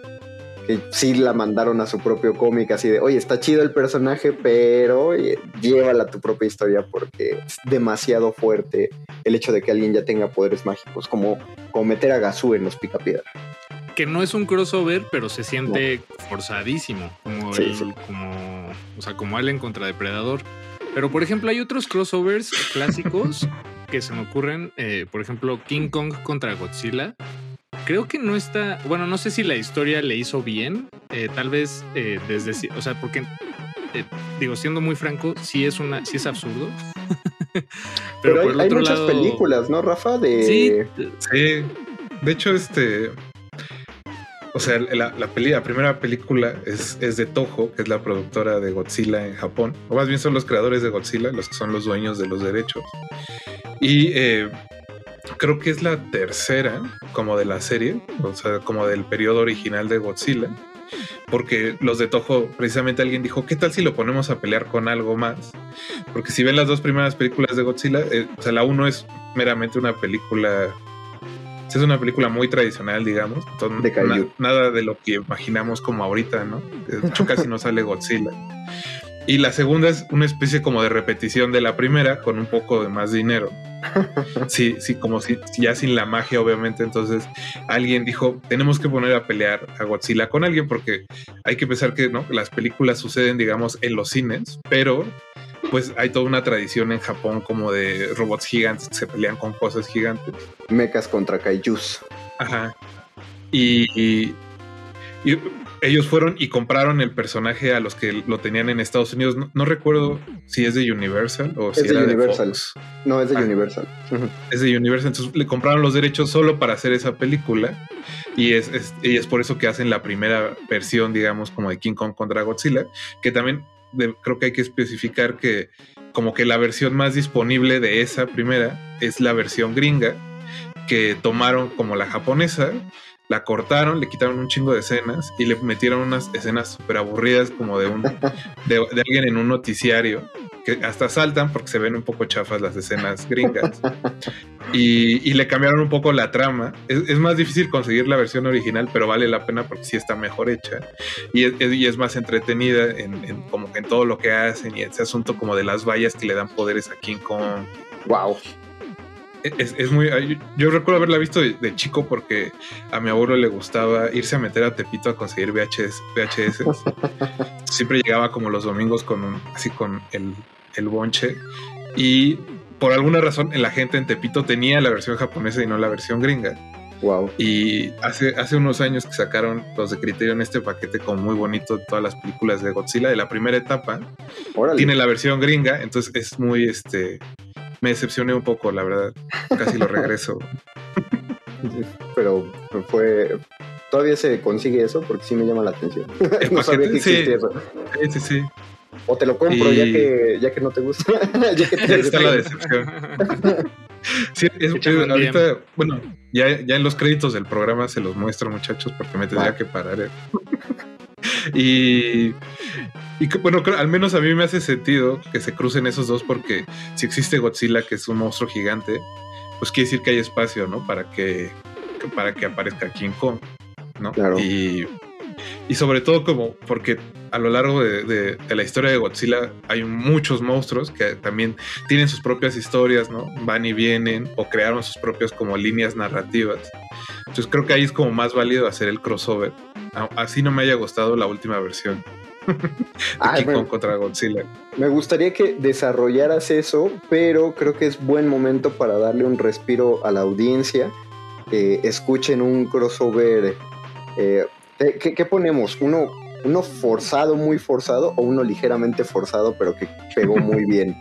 que sí la mandaron a su propio cómic, así de, oye, está chido el personaje, pero eh, llévala a tu propia historia porque es demasiado fuerte el hecho de que alguien ya tenga poderes mágicos, como, como meter a Gazú en los Picapiedra. Que no es un crossover, pero se siente forzadísimo, como, como, o sea, como Alien contra Depredador. Pero, por ejemplo, hay otros crossovers clásicos que se me ocurren, eh, por ejemplo, King Kong contra Godzilla, creo que no está, bueno, no sé si la historia le hizo bien, eh, tal vez eh, desde, o sea, porque eh, digo, siendo muy franco, sí es una, sí es absurdo. [LAUGHS] Pero, hay, muchas películas, ¿no, Rafa? De... Sí, sí. De hecho, este, o sea, la, primera película es, de Toho, que es la productora de Godzilla en Japón. O más bien son los creadores de Godzilla, los que son los dueños de los derechos. Y creo que es la tercera como de la serie, o sea, como del periodo original de Godzilla. Porque los de Toho, precisamente alguien dijo, ¿qué tal si lo ponemos a pelear con algo más? Porque si ven las dos primeras películas de Godzilla, eh, o sea, la uno es meramente una película es una película muy tradicional, digamos. de nada de lo que imaginamos como ahorita, ¿no? De hecho, casi no sale Godzilla. Y la segunda es una especie como de repetición de la primera, con un poco de más dinero. Sí, sí, como si ya sin la magia, obviamente. Entonces alguien dijo: Tenemos que poner a pelear a Godzilla con alguien, porque hay que pensar que ¿no? las películas suceden, digamos, en los cines, pero pues hay toda una tradición en Japón como de robots gigantes que se pelean con cosas gigantes. Mechas contra kaijus. Ajá. y, y ellos fueron y compraron el personaje a los que lo tenían en Estados Unidos. No, recuerdo si es de Universal o si es era de Universal. no, es de ah. Universal. Es de Universal. Entonces le compraron los derechos solo para hacer esa película. Y es, y es por eso que hacen la primera versión, digamos, como de King Kong contra Godzilla. Que también creo que hay que especificar que como que la versión más disponible de esa primera es la versión gringa que tomaron como la japonesa la cortaron, le quitaron un chingo de escenas y le metieron unas escenas súper aburridas como de un de, alguien en un noticiario que hasta saltan porque se ven un poco chafas las escenas gringas y, le cambiaron un poco la trama es, más difícil conseguir la versión original pero vale la pena porque sí está mejor hecha y es, es más entretenida en, como en todo lo que hacen y ese asunto como de las vallas que le dan poderes a King Kong wow es, muy. Yo recuerdo haberla visto de, chico porque a mi abuelo le gustaba irse a meter a Tepito a conseguir VHS. [LAUGHS] VHS. Siempre llegaba como los domingos con un, así con el, el bonche. Y por alguna razón la gente en Tepito tenía la versión japonesa y no la versión gringa. Wow. Y hace, hace unos años que sacaron los de Criterio en este paquete como muy bonito de todas las películas de Godzilla de la primera etapa. Tiene la versión gringa, entonces es muy este me decepcioné un poco, la verdad. Casi lo regreso. [LAUGHS] Pero fue. Todavía se consigue eso porque sí me llama la atención. [LAUGHS] no sabía que existía eso. Sí, sí, O te lo compro ya que ya que no te gusta. [LAUGHS] ya que te [LAUGHS] está la decepción. [LAUGHS] sí, es, ahorita, bueno, ya, ya en los créditos del programa se los muestro, muchachos, porque me tendría que parar. ¿eh? y, y que, bueno, al menos a mí me hace sentido que se crucen esos dos porque si existe Godzilla, que es un monstruo gigante, pues quiere decir que hay espacio, ¿no? Para que, para que aparezca King Kong, ¿no? Y, y sobre todo como porque a lo largo de, la historia de Godzilla hay muchos monstruos que también tienen sus propias historias, ¿no? Van y vienen o crearon sus propias como líneas narrativas. Entonces creo que ahí es como más válido hacer el crossover. Así no me haya gustado la última versión. [LAUGHS] King Kong contra Godzilla. Me gustaría que desarrollaras eso, pero creo que es buen momento para darle un respiro a la audiencia. escuchen un crossover. Eh, ¿qué, ponemos? ¿Uno, ¿Uno forzado, muy forzado, o uno ligeramente forzado, pero que pegó muy [LAUGHS] bien?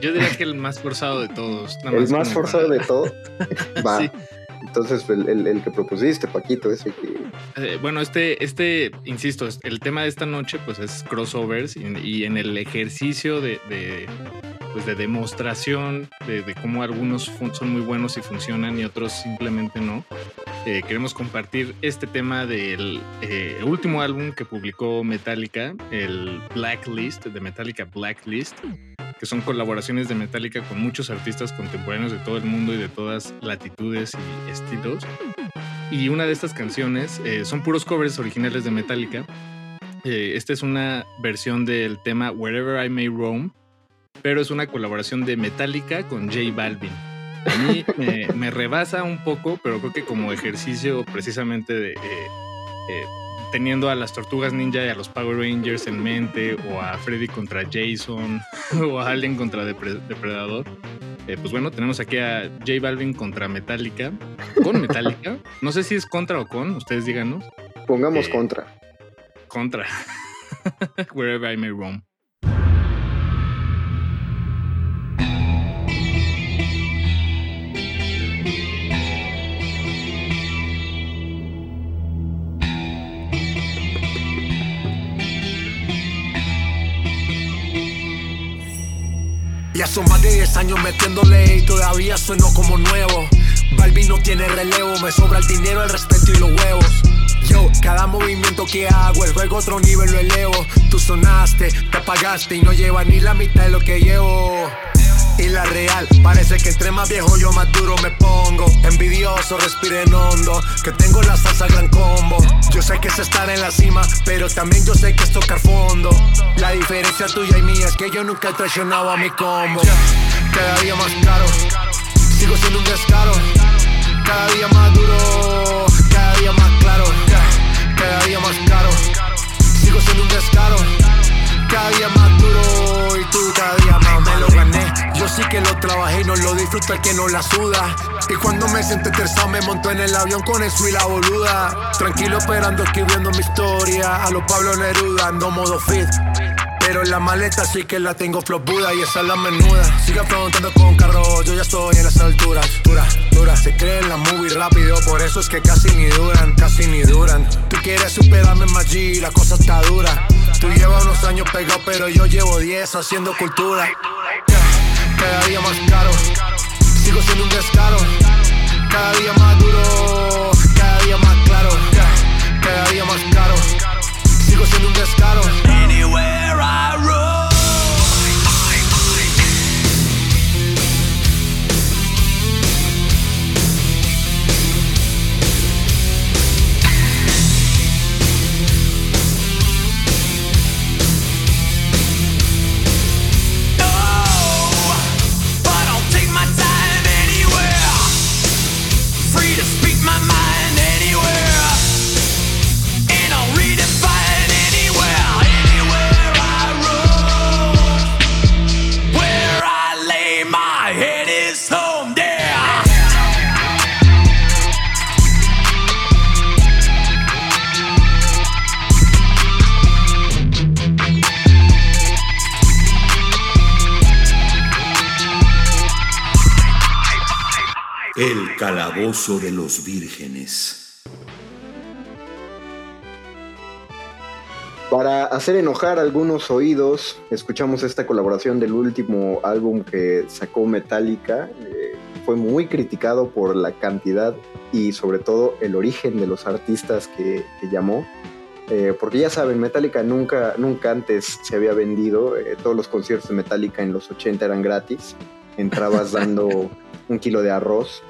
Yo diría que el más forzado de todos. el más forzado de todos. [LAUGHS] Va. Entonces, el, que propusiste, Paquito, ese. Eh, bueno, este, este, insisto, el tema de esta noche pues es crossovers y, en el ejercicio de, pues de demostración de, cómo algunos son muy buenos y funcionan y otros simplemente no. Eh, queremos compartir este tema del eh, último álbum que publicó Metallica, el Blacklist, de Metallica Blacklist, que son colaboraciones de Metallica con muchos artistas contemporáneos de todo el mundo y de todas latitudes y estilos. Y una de estas canciones eh, son puros covers originales de Metallica. esta es una versión del tema Wherever I May Roam, pero es una colaboración de Metallica con J Balvin. A mí [LAUGHS] me, rebasa un poco, pero creo que como ejercicio precisamente de... Eh, eh, teniendo a las tortugas ninja y a los Power Rangers en mente, o a Freddy contra Jason, [LAUGHS] o a Alien contra Depredador. Eh, pues bueno, tenemos aquí a J Balvin contra Metallica, con Metallica. [LAUGHS] No sé si es contra o con, ustedes díganos. Pongamos contra. Contra. [LAUGHS] Wherever I may roam. Ya son más de 10 años metiéndole y todavía sueno como nuevo. Balbi no tiene relevo, me sobra el dinero, el respeto y los huevos. Yo, cada movimiento que hago, el juego otro nivel lo elevo. Tú sonaste, te apagaste y no lleva ni la mitad de lo que llevo y la real. Parece que entre más viejo yo más duro me pongo. Envidioso, respiren hondo, que tengo la salsa gran combo. Yo sé que es estar en la cima, pero también yo sé que es tocar fondo. La diferencia tuya y mía es que yo nunca he traicionado a mi combo. Cada día más caro, sigo siendo un descaro. Cada día más duro, cada día más claro. Cada día más caro, sigo siendo un descaro. Cada día trabajé y no lo disfruto el que no la suda. Y cuando me senté tercado me monto en el avión con eso y la boluda. Tranquilo esperando escribiendo mi historia. A los Pablo Neruda ando modo fit. Pero la maleta sí que la tengo flopuda y esa es la menuda. Siga preguntando con carro, yo ya estoy en las alturas. Dura, dura, se creen la movie rápido, por eso es que casi ni duran, casi ni duran. Tú quieres superarme más G, la cosa está dura. Tú llevas unos años pegado, pero yo llevo 10 haciendo cultura. Cada día más caro, sigo siendo un descaro. Cada día más duro, cada día más claro. Cada día más caro, sigo siendo un descaro. Anywhere I roam. Calabozo de los vírgenes. Para hacer enojar algunos oídos, escuchamos esta colaboración del último álbum que sacó Metallica. Eh, fue muy criticado por la cantidad y sobre todo el origen de los artistas que, llamó. Eh, porque ya saben, Metallica nunca, nunca antes se había vendido. Eh, todos los conciertos de Metallica en los 80 eran gratis. Entrabas [LAUGHS] dando un kilo de arroz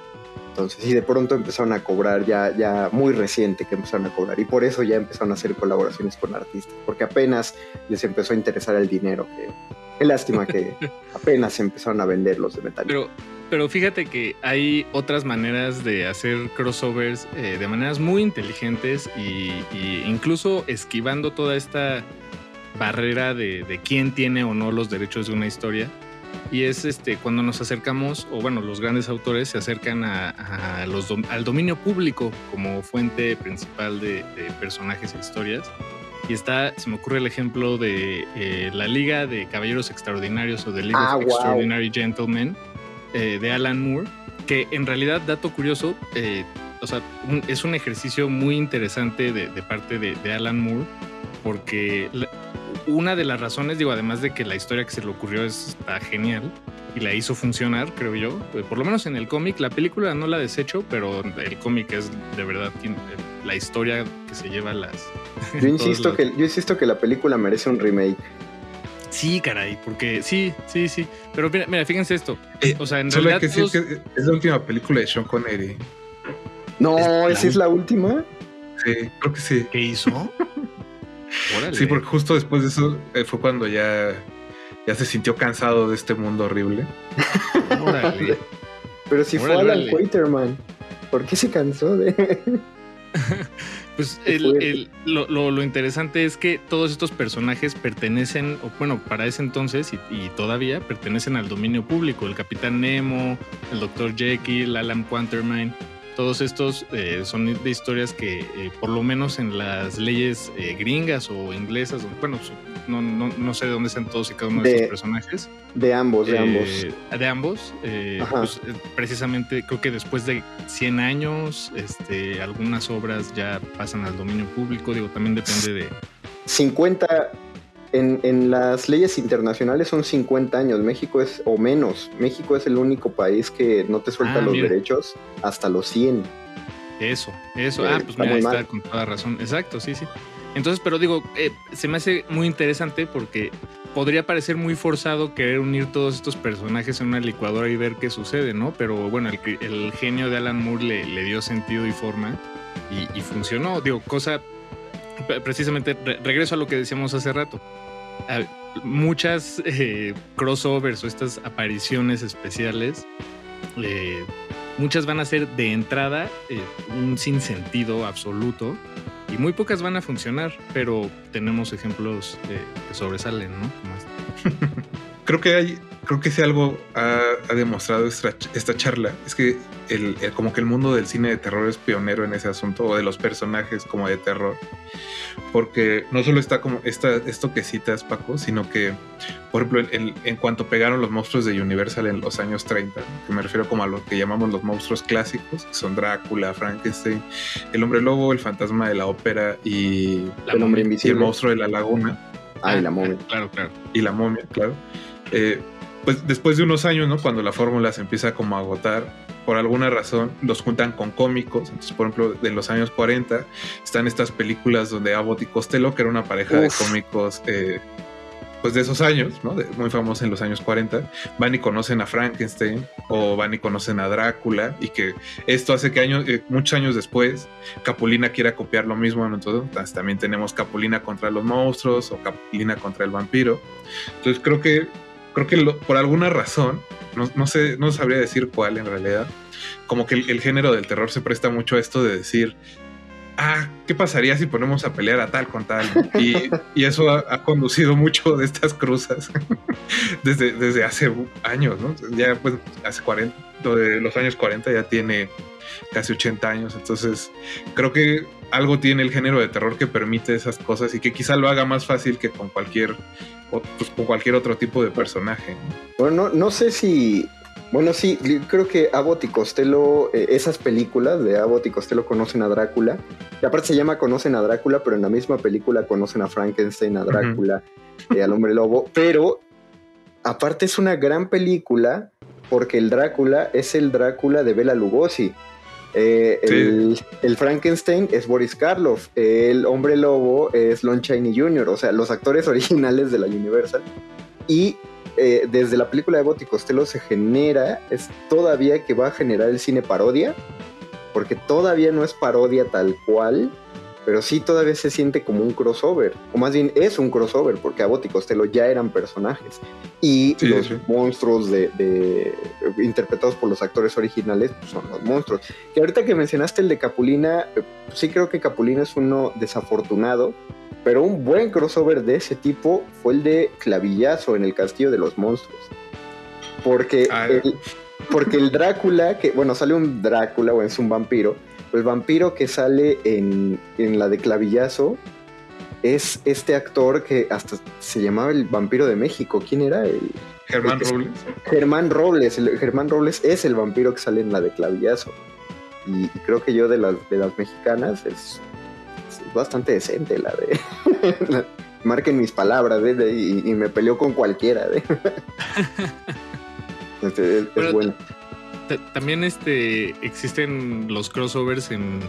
entonces, y de pronto empezaron a cobrar, ya, ya muy reciente que empezaron a cobrar, y por eso ya empezaron a hacer colaboraciones con artistas, porque apenas les empezó a interesar el dinero. Que, qué lástima que [LAUGHS] apenas empezaron a vender los de metal. Pero, pero fíjate que hay otras maneras de hacer crossovers eh, de maneras muy inteligentes y, incluso esquivando toda esta barrera de, de quién tiene o no los derechos de una historia y es este cuando nos acercamos, o bueno, los grandes autores se acercan a, los al dominio público como fuente principal de, personajes e historias. Y está, se me ocurre el ejemplo de eh, la Liga de Caballeros Extraordinarios o de League of ah, Extraordinary Gentlemen eh, de Alan Moore, que en realidad, dato curioso, eh, o sea, es un ejercicio muy interesante de, parte de, Alan Moore, porque una de las razones, digo, además de que la historia que se le ocurrió está genial y la hizo funcionar, creo yo, eh, por lo menos en el cómic, la película no la desecho, pero el cómic es de verdad la historia que se lleva las... [LAUGHS] Yo insisto, que, yo insisto que la película merece un remake. Sí, caray, porque sí, sí, sí. Pero mira, fíjense esto. Eh, o sea, en Solo realidad. que que es la última película de Sean Connery. No, ¿esa es la última? Sí, creo que sí. ¿Qué hizo? Sí, porque justo después de eso eh, fue cuando ya, ya se sintió cansado de este mundo horrible. Órale. Pero si fue Alan Quaterman, ¿por qué se cansó de.? [LAUGHS] Pues el, lo, interesante es que todos estos personajes pertenecen, o bueno, para ese entonces y, todavía pertenecen al dominio público. El Capitán Nemo, el Dr. Jekyll, Alan Quatermain. Todos estos eh, son de historias que, eh, por lo menos en las leyes eh, gringas o inglesas, bueno, no, no, no, sé de dónde están todos y cada uno de, esos personajes. De ambos, de ambos. De ambos. Pues, precisamente creo que después de 100 años, este, algunas obras ya pasan al dominio público. Digo, también depende de. 50 en, las leyes internacionales son 50 años, México es, o menos, México es el único país que no te suelta ah, los derechos hasta los 100. Eso, eso, ah, pues mira, ahí está con toda razón, exacto, sí, sí. Entonces, pero digo, eh, se me hace muy interesante porque podría parecer muy forzado querer unir todos estos personajes en una licuadora y ver qué sucede, ¿no? Pero bueno, el, genio de Alan Moore le, dio sentido y forma y, y funcionó. Digo, cosa precisamente regreso a lo que decíamos hace rato. muchas eh, crossovers o estas apariciones especiales, eh, muchas van a ser de entrada eh, un sinsentido absoluto y muy pocas van a funcionar, pero tenemos ejemplos que sobresalen, ¿no? [LAUGHS] creo que hay, creo que si algo ha, demostrado esta, esta, charla. Es que el, como que el mundo del cine de terror es pionero en ese asunto o de los personajes como de terror porque no solo está como esta, esto que citas Paco sino que por ejemplo en, en, cuanto pegaron los monstruos de Universal en los años 30 que me refiero como a lo que llamamos los monstruos clásicos que son Drácula Frankenstein el hombre lobo el fantasma de la ópera y el hombre invisible y el monstruo de la laguna. Ah, y la momia. claro claro. Y la momia claro. Eh, pues después de unos años, ¿no? Cuando la fórmula se empieza como a agotar, por alguna razón los juntan con cómicos. Entonces, por ejemplo, de los años 40 están estas películas donde Abbott y Costello, que era una pareja de cómicos eh, pues de esos años, ¿no? muy famosos en los años 40, van y conocen a Frankenstein o van y conocen a Drácula y que esto hace que años, eh, muchos años después Capulina quiera copiar lo mismo. Entonces también tenemos Capulina contra los monstruos o Capulina contra el vampiro. Entonces creo que creo que por alguna razón, no, sé, no sabría decir cuál en realidad, como que el, género del terror se presta mucho a esto de decir, ah, ¿qué pasaría si ponemos a pelear a tal con tal? Y, [LAUGHS] eso ha, conducido mucho de estas cruzas [LAUGHS] desde, desde hace años, ¿no? Ya pues hace 40, de los años 40 ya tiene casi 80 años, entonces creo que algo tiene el género de terror que permite esas cosas y que quizá lo haga más fácil que con cualquier pues, con cualquier otro tipo de personaje. Bueno, no, sé si bueno, sí, creo que Abbott y Costello, eh, esas películas de Abbott y Costello conocen a Drácula. Y aparte se llama Conocen a Drácula, pero en la misma película conocen a Frankenstein, a Drácula, y al hombre lobo. Pero aparte es una gran película porque el Drácula es el Drácula de Bela Lugosi. Eh, el, Frankenstein es Boris Karloff, el hombre lobo es Lon Chaney Jr., o sea, los actores [LAUGHS] originales de la Universal. Y eh, desde la película de Botti Costello se genera, es todavía que va a generar el cine parodia, porque todavía no es parodia tal cual, pero sí todavía se siente como un crossover, o más bien es un crossover, porque Abbott y Costello ya eran personajes, y los monstruos de, interpretados por los actores originales pues, son los monstruos. Que ahorita que mencionaste el de Capulina, eh, sí creo que Capulina es uno desafortunado, pero un buen crossover de ese tipo fue el de Clavillazo en el Castillo de los Monstruos. Porque, ah, el, porque el Drácula, que bueno, sale un Drácula o es un vampiro, el vampiro que sale en, la de clavillazo es este actor que hasta se llamaba el vampiro de México. ¿Quién era? El, Germán Robles. Germán Robles. El, Germán Robles es el vampiro que sale en la de Clavillazo. Y, creo que yo de las, de las mexicanas es, bastante decente la de... [LAUGHS] marquen mis palabras ¿eh? y, me peleó con cualquiera. ¿eh? [LAUGHS] este, es, bueno. También este, existen los crossovers en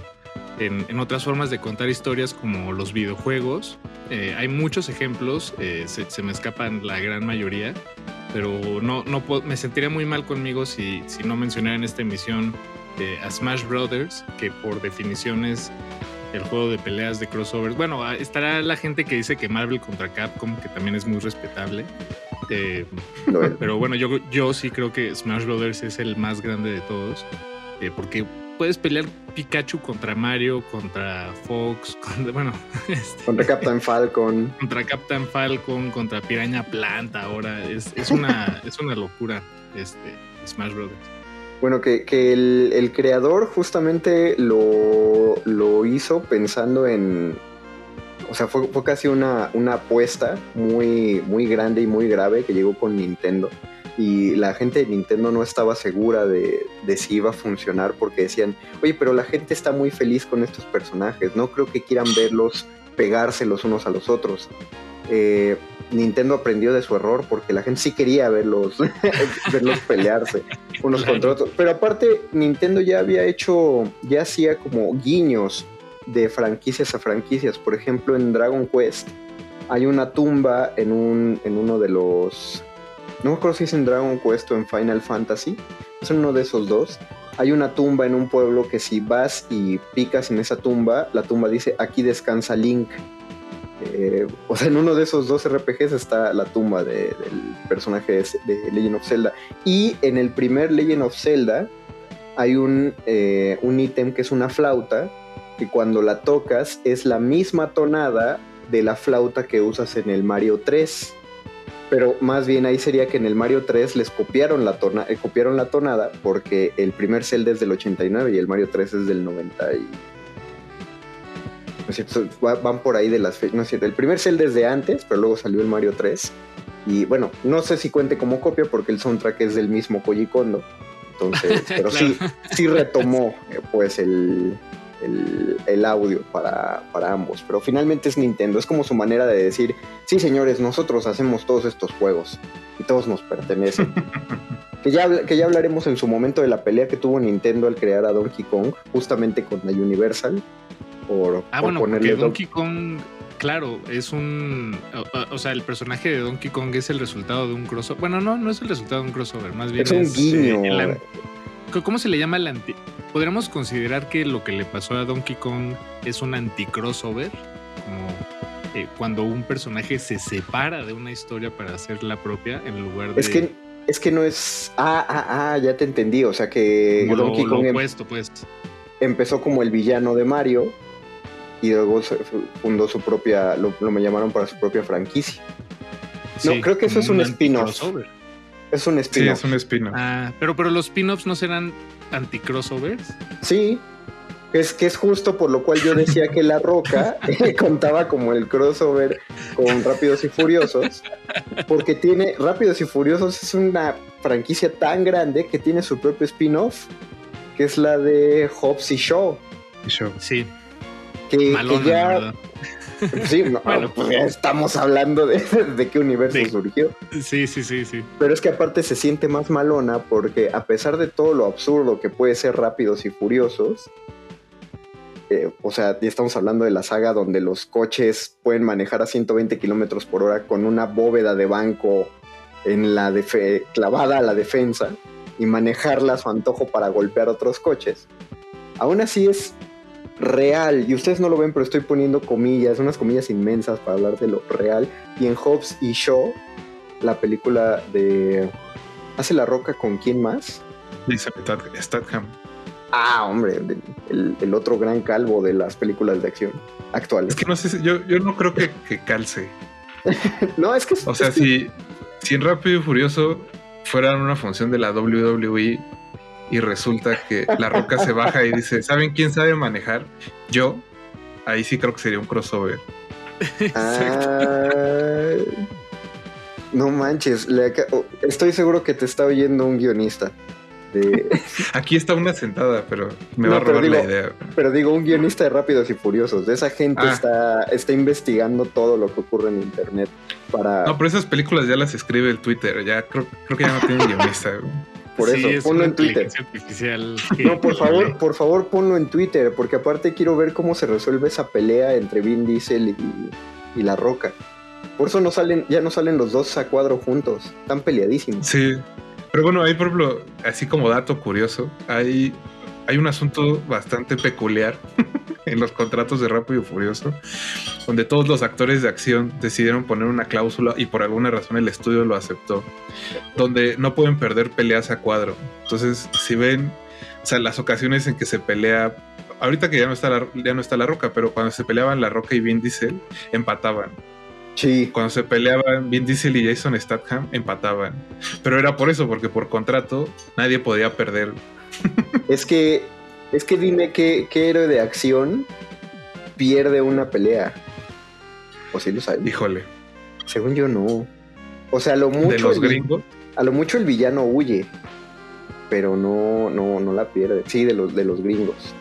en, otras formas de contar historias como los videojuegos. Eh, hay muchos ejemplos, eh, se, me escapan la gran mayoría, pero no, no me sentiría muy mal conmigo si, si no mencionara en esta emisión eh, a Smash Brothers, que por definición es el juego de peleas de crossovers. Bueno, estará la gente que dice que Marvel contra Capcom, que también es muy respetable. Pero bueno, yo, yo sí creo que Smash Brothers es el más grande de todos, porque puedes pelear Pikachu contra Mario, contra Fox, [LAUGHS] contra, bueno, este, contra Captain Falcon. Contra Captain Falcon, contra Piraña Planta ahora. Es, una, [LAUGHS] es una locura este Smash Brothers. Bueno, que, el, creador justamente lo, lo, hizo pensando en. O sea, fue, fue casi una, una apuesta muy, muy grande y muy grave que llegó con Nintendo y la gente de Nintendo no estaba segura de, si iba a funcionar porque decían, oye, pero la gente está muy feliz con estos personajes, no creo que quieran verlos pegarse los unos a los otros. Eh, Nintendo aprendió de su error porque la gente sí quería verlos, [LAUGHS] verlos pelearse unos contra otros. Pero aparte, Nintendo ya había hecho, ya hacía como guiños de franquicias a franquicias. Por ejemplo, en Dragon Quest hay una tumba en, un, en uno de los no me acuerdo si es en Dragon Quest o en Final Fantasy, es uno de esos dos. Hay una tumba en un pueblo que si vas y picas en esa tumba, la tumba dice aquí descansa Link. Eh, o sea, en uno de esos dos RPGs está la tumba del personaje de, Legend of Zelda. Y en el primer Legend of Zelda hay un, eh, un ítem que es una flauta, que cuando la tocas es la misma tonada de la flauta que usas en el Mario 3 pero más bien ahí sería que en el Mario 3 les copiaron la, tona, eh, copiaron la tonada porque el primer Zelda es del 89 y el Mario 3 es del 90 y... No es cierto, van por ahí de las fechas, no es cierto, el primer Zelda es de antes, pero luego salió el Mario 3 y bueno, no sé si cuente como copia porque el soundtrack es del mismo Koji Kondo, entonces, [LAUGHS] pero sí, sí retomó eh, pues el, el, audio para, ambos. Pero finalmente es Nintendo, es como su manera de decir, sí señores, nosotros hacemos todos estos juegos y todos nos pertenecen. [LAUGHS] que, ya, que ya hablaremos en su momento de la pelea que tuvo Nintendo al crear a Donkey Kong, justamente con la Universal. Por, ah, bueno, porque Donkey Kong, claro, es un. O, sea, el personaje de Donkey Kong es el resultado de un crossover. Bueno, no, no es el resultado de un crossover, más bien es. un guiño. Eh, ¿Cómo se le llama el anti? ¿Podríamos considerar que lo que le pasó a Donkey Kong es un anti-crossover? Como eh, cuando un personaje se separa de una historia para hacer la propia en lugar de. Es que, es que no es. Ah, ah, ah, ya te entendí. O sea que Donkey Kong. Em opuesto, pues. Empezó como el villano de Mario y luego fundó su propia. Lo, me llamaron para su propia franquicia. no, creo que eso es un, spin-off. Es un spin-off. Sí, es un spin-off. Ah, pero, pero los spin-offs no serán anti-crossovers. Sí, es que es justo por lo cual yo decía que La Roca [LAUGHS] contaba como el crossover con Rápidos y Furiosos, porque tiene Rápidos y Furiosos es una franquicia tan grande que tiene su propio spin-off, que es la de Hobbs y Shaw. Sí. Que, ya, Sí, pues estamos hablando de, qué universo surgió. Sí, sí, sí, sí. Pero es que aparte se siente más malona porque a pesar de todo lo absurdo que puede ser Rápidos y Furiosos, eh, o sea, ya estamos hablando de la saga donde los coches pueden manejar a 120 kilómetros por hora con una bóveda de banco en la clavada a la defensa y manejarla a su antojo para golpear otros coches. Aún así es real, y ustedes no lo ven, pero estoy poniendo comillas, unas comillas inmensas para hablar de lo real. Y en Hobbs y Shaw, la película de. ¿Hace la roca con quién más? Statham. Ah, hombre, el, otro gran calvo de las películas de acción actuales. Es que no sé, yo, yo no creo que, calce. [LAUGHS] no, es que. O sea, si, si en Rápido y Furioso fueran una función de la WWE, y resulta que la roca se baja y dice, ¿saben quién sabe manejar? Yo, ahí sí creo que sería un crossover. Ah, no manches, estoy seguro que te está oyendo un guionista. [LAUGHS] Aquí está una sentada, pero me va a robar la idea. Pero digo, un guionista de Rápidos y Furiosos. Esa gente ah. está, está investigando todo lo que ocurre en Internet para... No, pero esas películas ya las escribe el Twitter. Ya creo, creo que ya no tiene guionista. Por eso, ponlo en Twitter. No, por favor, [LAUGHS] por favor, ponlo en Twitter, porque aparte quiero ver cómo se resuelve esa pelea entre Vin Diesel y, y La Roca. Por eso no salen, ya no salen los dos a cuadro juntos. Están peleadísimos. Sí. Pero bueno, ahí por ejemplo, así como dato curioso, hay, hay un asunto bastante peculiar [LAUGHS] [LAUGHS] en los contratos de Rápido y Furioso, donde todos los actores de acción decidieron poner una cláusula y por alguna razón el estudio lo aceptó, donde no pueden perder peleas a cuadro. Entonces, si ven, o sea, las ocasiones en que se pelea, ahorita que ya no está la, ya no está la roca, pero cuando se peleaban la roca y Vin Diesel, empataban. Sí. Cuando se peleaban Vin Diesel y Jason Statham, empataban. Pero era por eso, porque por contrato nadie podía perder. Es que, es que dime qué, héroe de acción pierde una pelea. ¿O si lo sabes? Híjole. Según yo, no. O sea, a lo mucho. ¿De los gringos? A lo mucho el villano huye. Pero no, no, no la pierde. Sí, de los, de los gringos.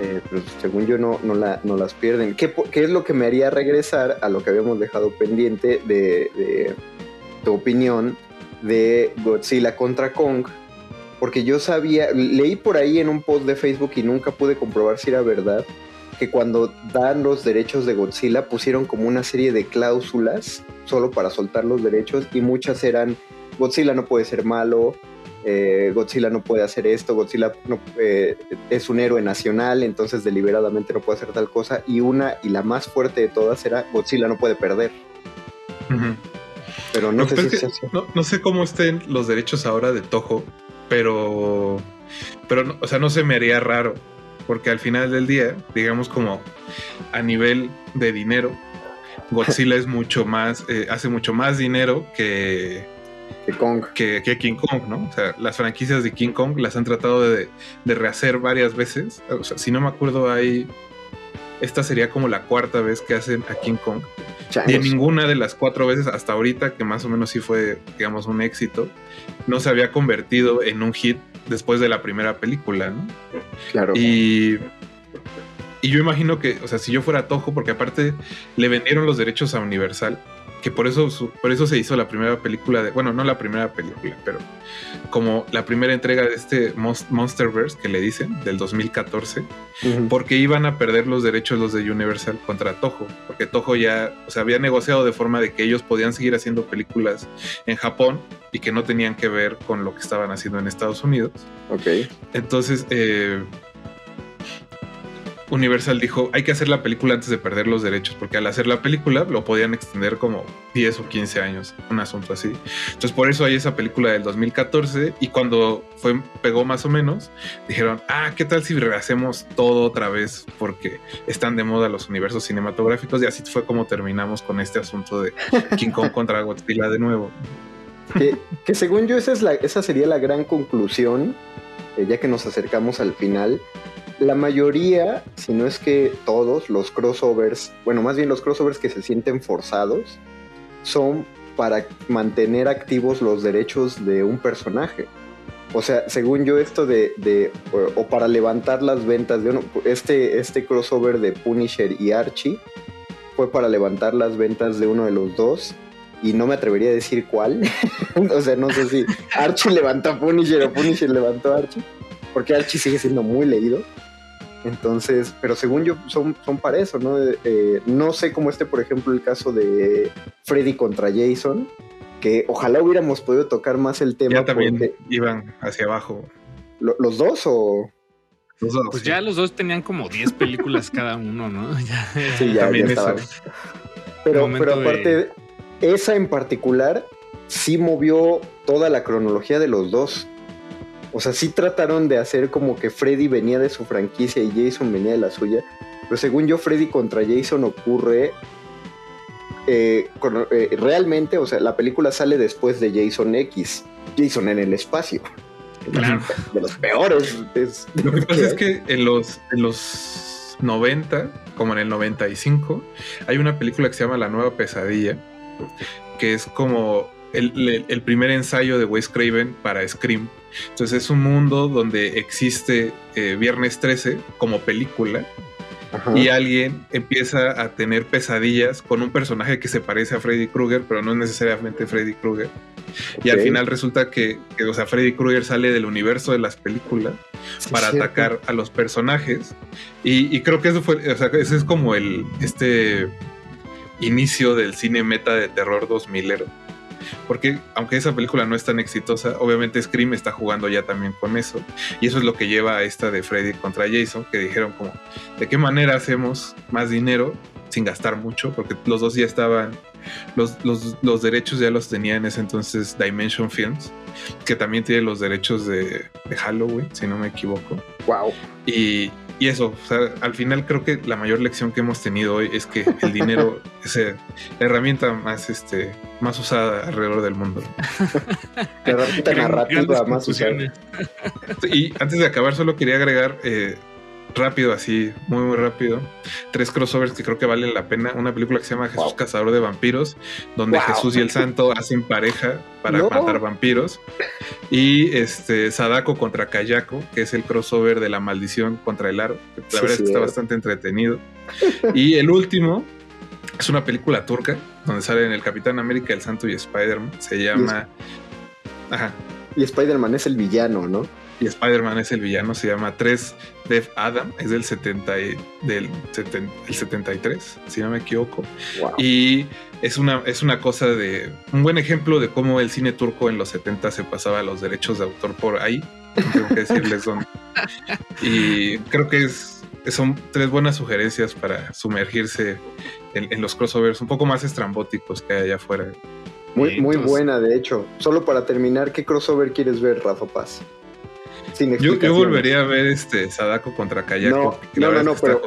Eh, pero según yo no, no, la, no las pierden. ¿Qué, es lo que me haría regresar a lo que habíamos dejado pendiente de, tu opinión de Godzilla contra Kong? Porque yo sabía, leí por ahí en un post de Facebook y nunca pude comprobar si era verdad, que cuando dan los derechos de Godzilla pusieron como una serie de cláusulas solo para soltar los derechos y muchas eran Godzilla no puede ser malo, eh, Godzilla no puede hacer esto, Godzilla no, eh, es un héroe nacional, entonces deliberadamente no puede hacer tal cosa. Y una, y la más fuerte de todas era Godzilla no puede perder. Pero no, sé si no, sé cómo estén los derechos ahora de Toho, pero, pero o sea, no se me haría raro, porque al final del día, digamos como a nivel de dinero, [LAUGHS] Godzilla es mucho más, eh, hace mucho más dinero que, que Kong. Que, King Kong, ¿no? O sea, las franquicias de King Kong las han tratado de, rehacer varias veces. O sea, si no me acuerdo, hay. Esta sería como la cuarta vez que hacen a King Kong. Y en ninguna de las cuatro veces hasta ahorita, que más o menos sí fue, digamos, un éxito, no se había convertido en un hit después de la primera película, ¿no? Claro. Y, y yo imagino que, o sea, si yo fuera Toho, porque aparte le vendieron los derechos a Universal, que por eso, por eso se hizo la primera película de, bueno, no la primera película, pero como la primera entrega de este Monsterverse que le dicen, del 2014, porque iban a perder los derechos los de Universal contra Toho, porque Toho ya, o sea, había negociado de forma de que ellos podían seguir haciendo películas en Japón y que no tenían que ver con lo que estaban haciendo en Estados Unidos. Ok. Entonces, eh, Universal dijo, hay que hacer la película antes de perder los derechos, porque al hacer la película lo podían extender como 10 o 15 años, un asunto así. Entonces por eso hay esa película del 2014 y cuando fue, pegó más o menos, dijeron, ah, ¿qué tal si rehacemos todo otra vez? Porque están de moda los universos cinematográficos y así fue como terminamos con este asunto de King Kong [LAUGHS] contra Godzilla de nuevo. Que, según yo esa, es la, esa sería la gran conclusión, eh, ya que nos acercamos al final la mayoría, si no es que todos los crossovers, bueno, más bien los crossovers que se sienten forzados, son para mantener activos los derechos de un personaje. O sea, según yo, esto de, o, para levantar las ventas de uno, este, este crossover de Punisher y Archie fue para levantar las ventas de uno de los dos. Y no me atrevería a decir cuál. [LAUGHS] o sea, no sé si Archie levantó a Punisher o Punisher levantó Archie. Porque Archie sigue siendo muy leído. Entonces, pero según yo, son, son para eso, ¿no? Eh, no sé cómo esté, por ejemplo, el caso de Freddy contra Jason, que ojalá hubiéramos podido tocar más el tema. Ya también iban hacia abajo. ¿Los dos o...? Los dos, pues ya los dos tenían como 10 películas cada uno, ¿no? [LAUGHS] sí, ya, también ya Pero, pero aparte, esa en particular sí movió toda la cronología de los dos. O sea, sí trataron de hacer como que Freddy venía de su franquicia y Jason venía de la suya. Pero según yo, Freddy contra Jason ocurre eh, eh, realmente, o sea, la película sale después de Jason X. Jason en el espacio. Claro. De los peores. Lo que pasa es que en los, en los 90, como en el 95, hay una película que se llama La Nueva Pesadilla, que es como el, primer ensayo de Wes Craven para Scream. Entonces es un mundo donde existe eh, Viernes 13 como película y alguien empieza a tener pesadillas con un personaje que se parece a Freddy Krueger, pero no es necesariamente Freddy Krueger. Y al final resulta que, o sea, Freddy Krueger sale del universo de las películas para atacar a los personajes. Y, creo que eso fue, o sea, ese es como el, este inicio del cine meta de terror 2000 porque aunque esa película no es tan exitosa, obviamente Scream está jugando ya también con eso. Y eso es lo que lleva a esta de Freddy contra Jason, que dijeron como, ¿de qué manera hacemos más dinero sin gastar mucho? Porque los dos ya estaban, los, los, derechos ya los tenía en ese entonces Dimension Films, que también tiene los derechos de, de Halloween, si no me equivoco. Wow. Y, y eso, o sea, al final creo que la mayor lección que hemos tenido hoy es que el dinero [LAUGHS] es la herramienta más, este, más usada alrededor del mundo. la herramienta narrativa más usada. Y antes de acabar, solo quería agregar eh, rápido, así, muy, muy rápido. Tres crossovers que creo que valen la pena. Una película que se llama Jesús Cazador de Vampiros, donde Jesús y el Santo hacen pareja para matar vampiros. Y este Sadako contra Kayako, que es el crossover de la maldición contra el aro. La verdad es que está bastante entretenido. Y el último es una película turca, donde salen el Capitán América, el Santo y Spider-Man. Se llama. Ajá. Y Spider-Man es el villano, ¿no? Y Spider-Man es el villano, se llama 3 Dev Adam, es del, 70 del el 73, si no me equivoco. Y es una, es una cosa de un buen ejemplo de cómo el cine turco en los 70 se pasaba los derechos de autor por ahí. tengo que decirles dónde. [LAUGHS] Y creo que es, son tres buenas sugerencias para sumergirse en, los crossovers un poco más estrambóticos que hay allá afuera. Muy, muy buena, de hecho. Solo para terminar, ¿qué crossover quieres ver, Rafa Paz? Yo, yo, volvería a ver este Sadako contra Kayako. No, no, no, pero,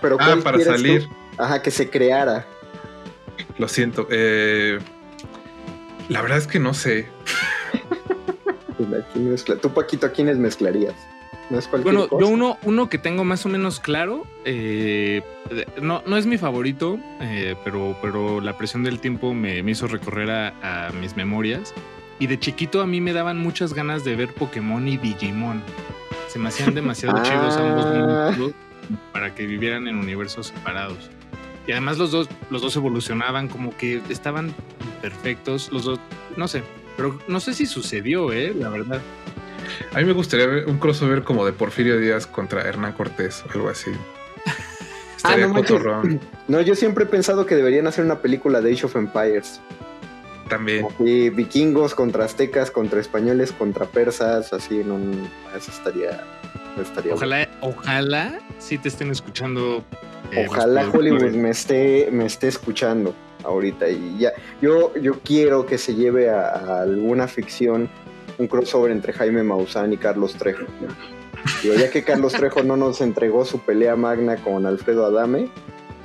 pero ah, para salir. Ajá, que se creara. Lo siento. Eh, la verdad es que no sé. Tú, Paquito, ¿a quiénes mezclarías? ¿No es bueno, yo uno, uno que tengo más o menos claro, eh, no, no es mi favorito, eh, pero, pero la presión del tiempo me, me hizo recorrer a, a mis memorias. Y de chiquito a mí me daban muchas ganas de ver Pokémon y Digimon. Se me hacían demasiado [LAUGHS] chidos ambos ah. mundos para que vivieran en universos separados. Y además los dos, los dos evolucionaban como que estaban perfectos. Los dos, no sé, pero no sé si sucedió, ¿eh? La verdad. A mí me gustaría ver un crossover como de Porfirio Díaz contra Hernán Cortés o algo así. ah, no, no, yo siempre he pensado que deberían hacer una película de Age of Empires. También. Y vikingos contra aztecas, contra españoles, contra persas, así, no, eso estaría, estaría Ojalá, ojalá sí te estén escuchando. Eh, ojalá Hollywood me esté, me esté escuchando ahorita. Y ya, yo, yo quiero que se lleve a, alguna ficción un crossover entre Jaime Maussan y Carlos Trejo. ya que Carlos Trejo no nos entregó su pelea magna con Alfredo Adame,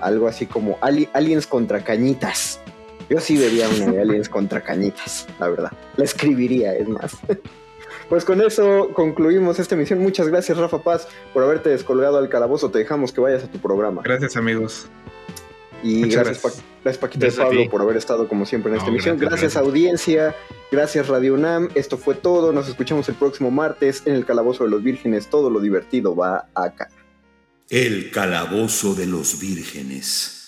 algo así como Aliens contra Cañitas. Yo sí vería una de Aliens contra cañitas, la verdad. La escribiría, es más. [LAUGHS] Pues con eso concluimos esta emisión. Muchas gracias, Rafa Paz, por haberte descolgado al calabozo. Te dejamos que vayas a tu programa. Gracias, amigos. Y gracias, gracias, Paquito de Pablo, por haber estado como siempre en esta emisión. Gracias, audiencia. Gracias, Radio UNAM. Esto fue todo. Nos escuchamos el próximo martes en el Calabozo de los Vírgenes. Todo lo divertido va acá. El Calabozo de los Vírgenes.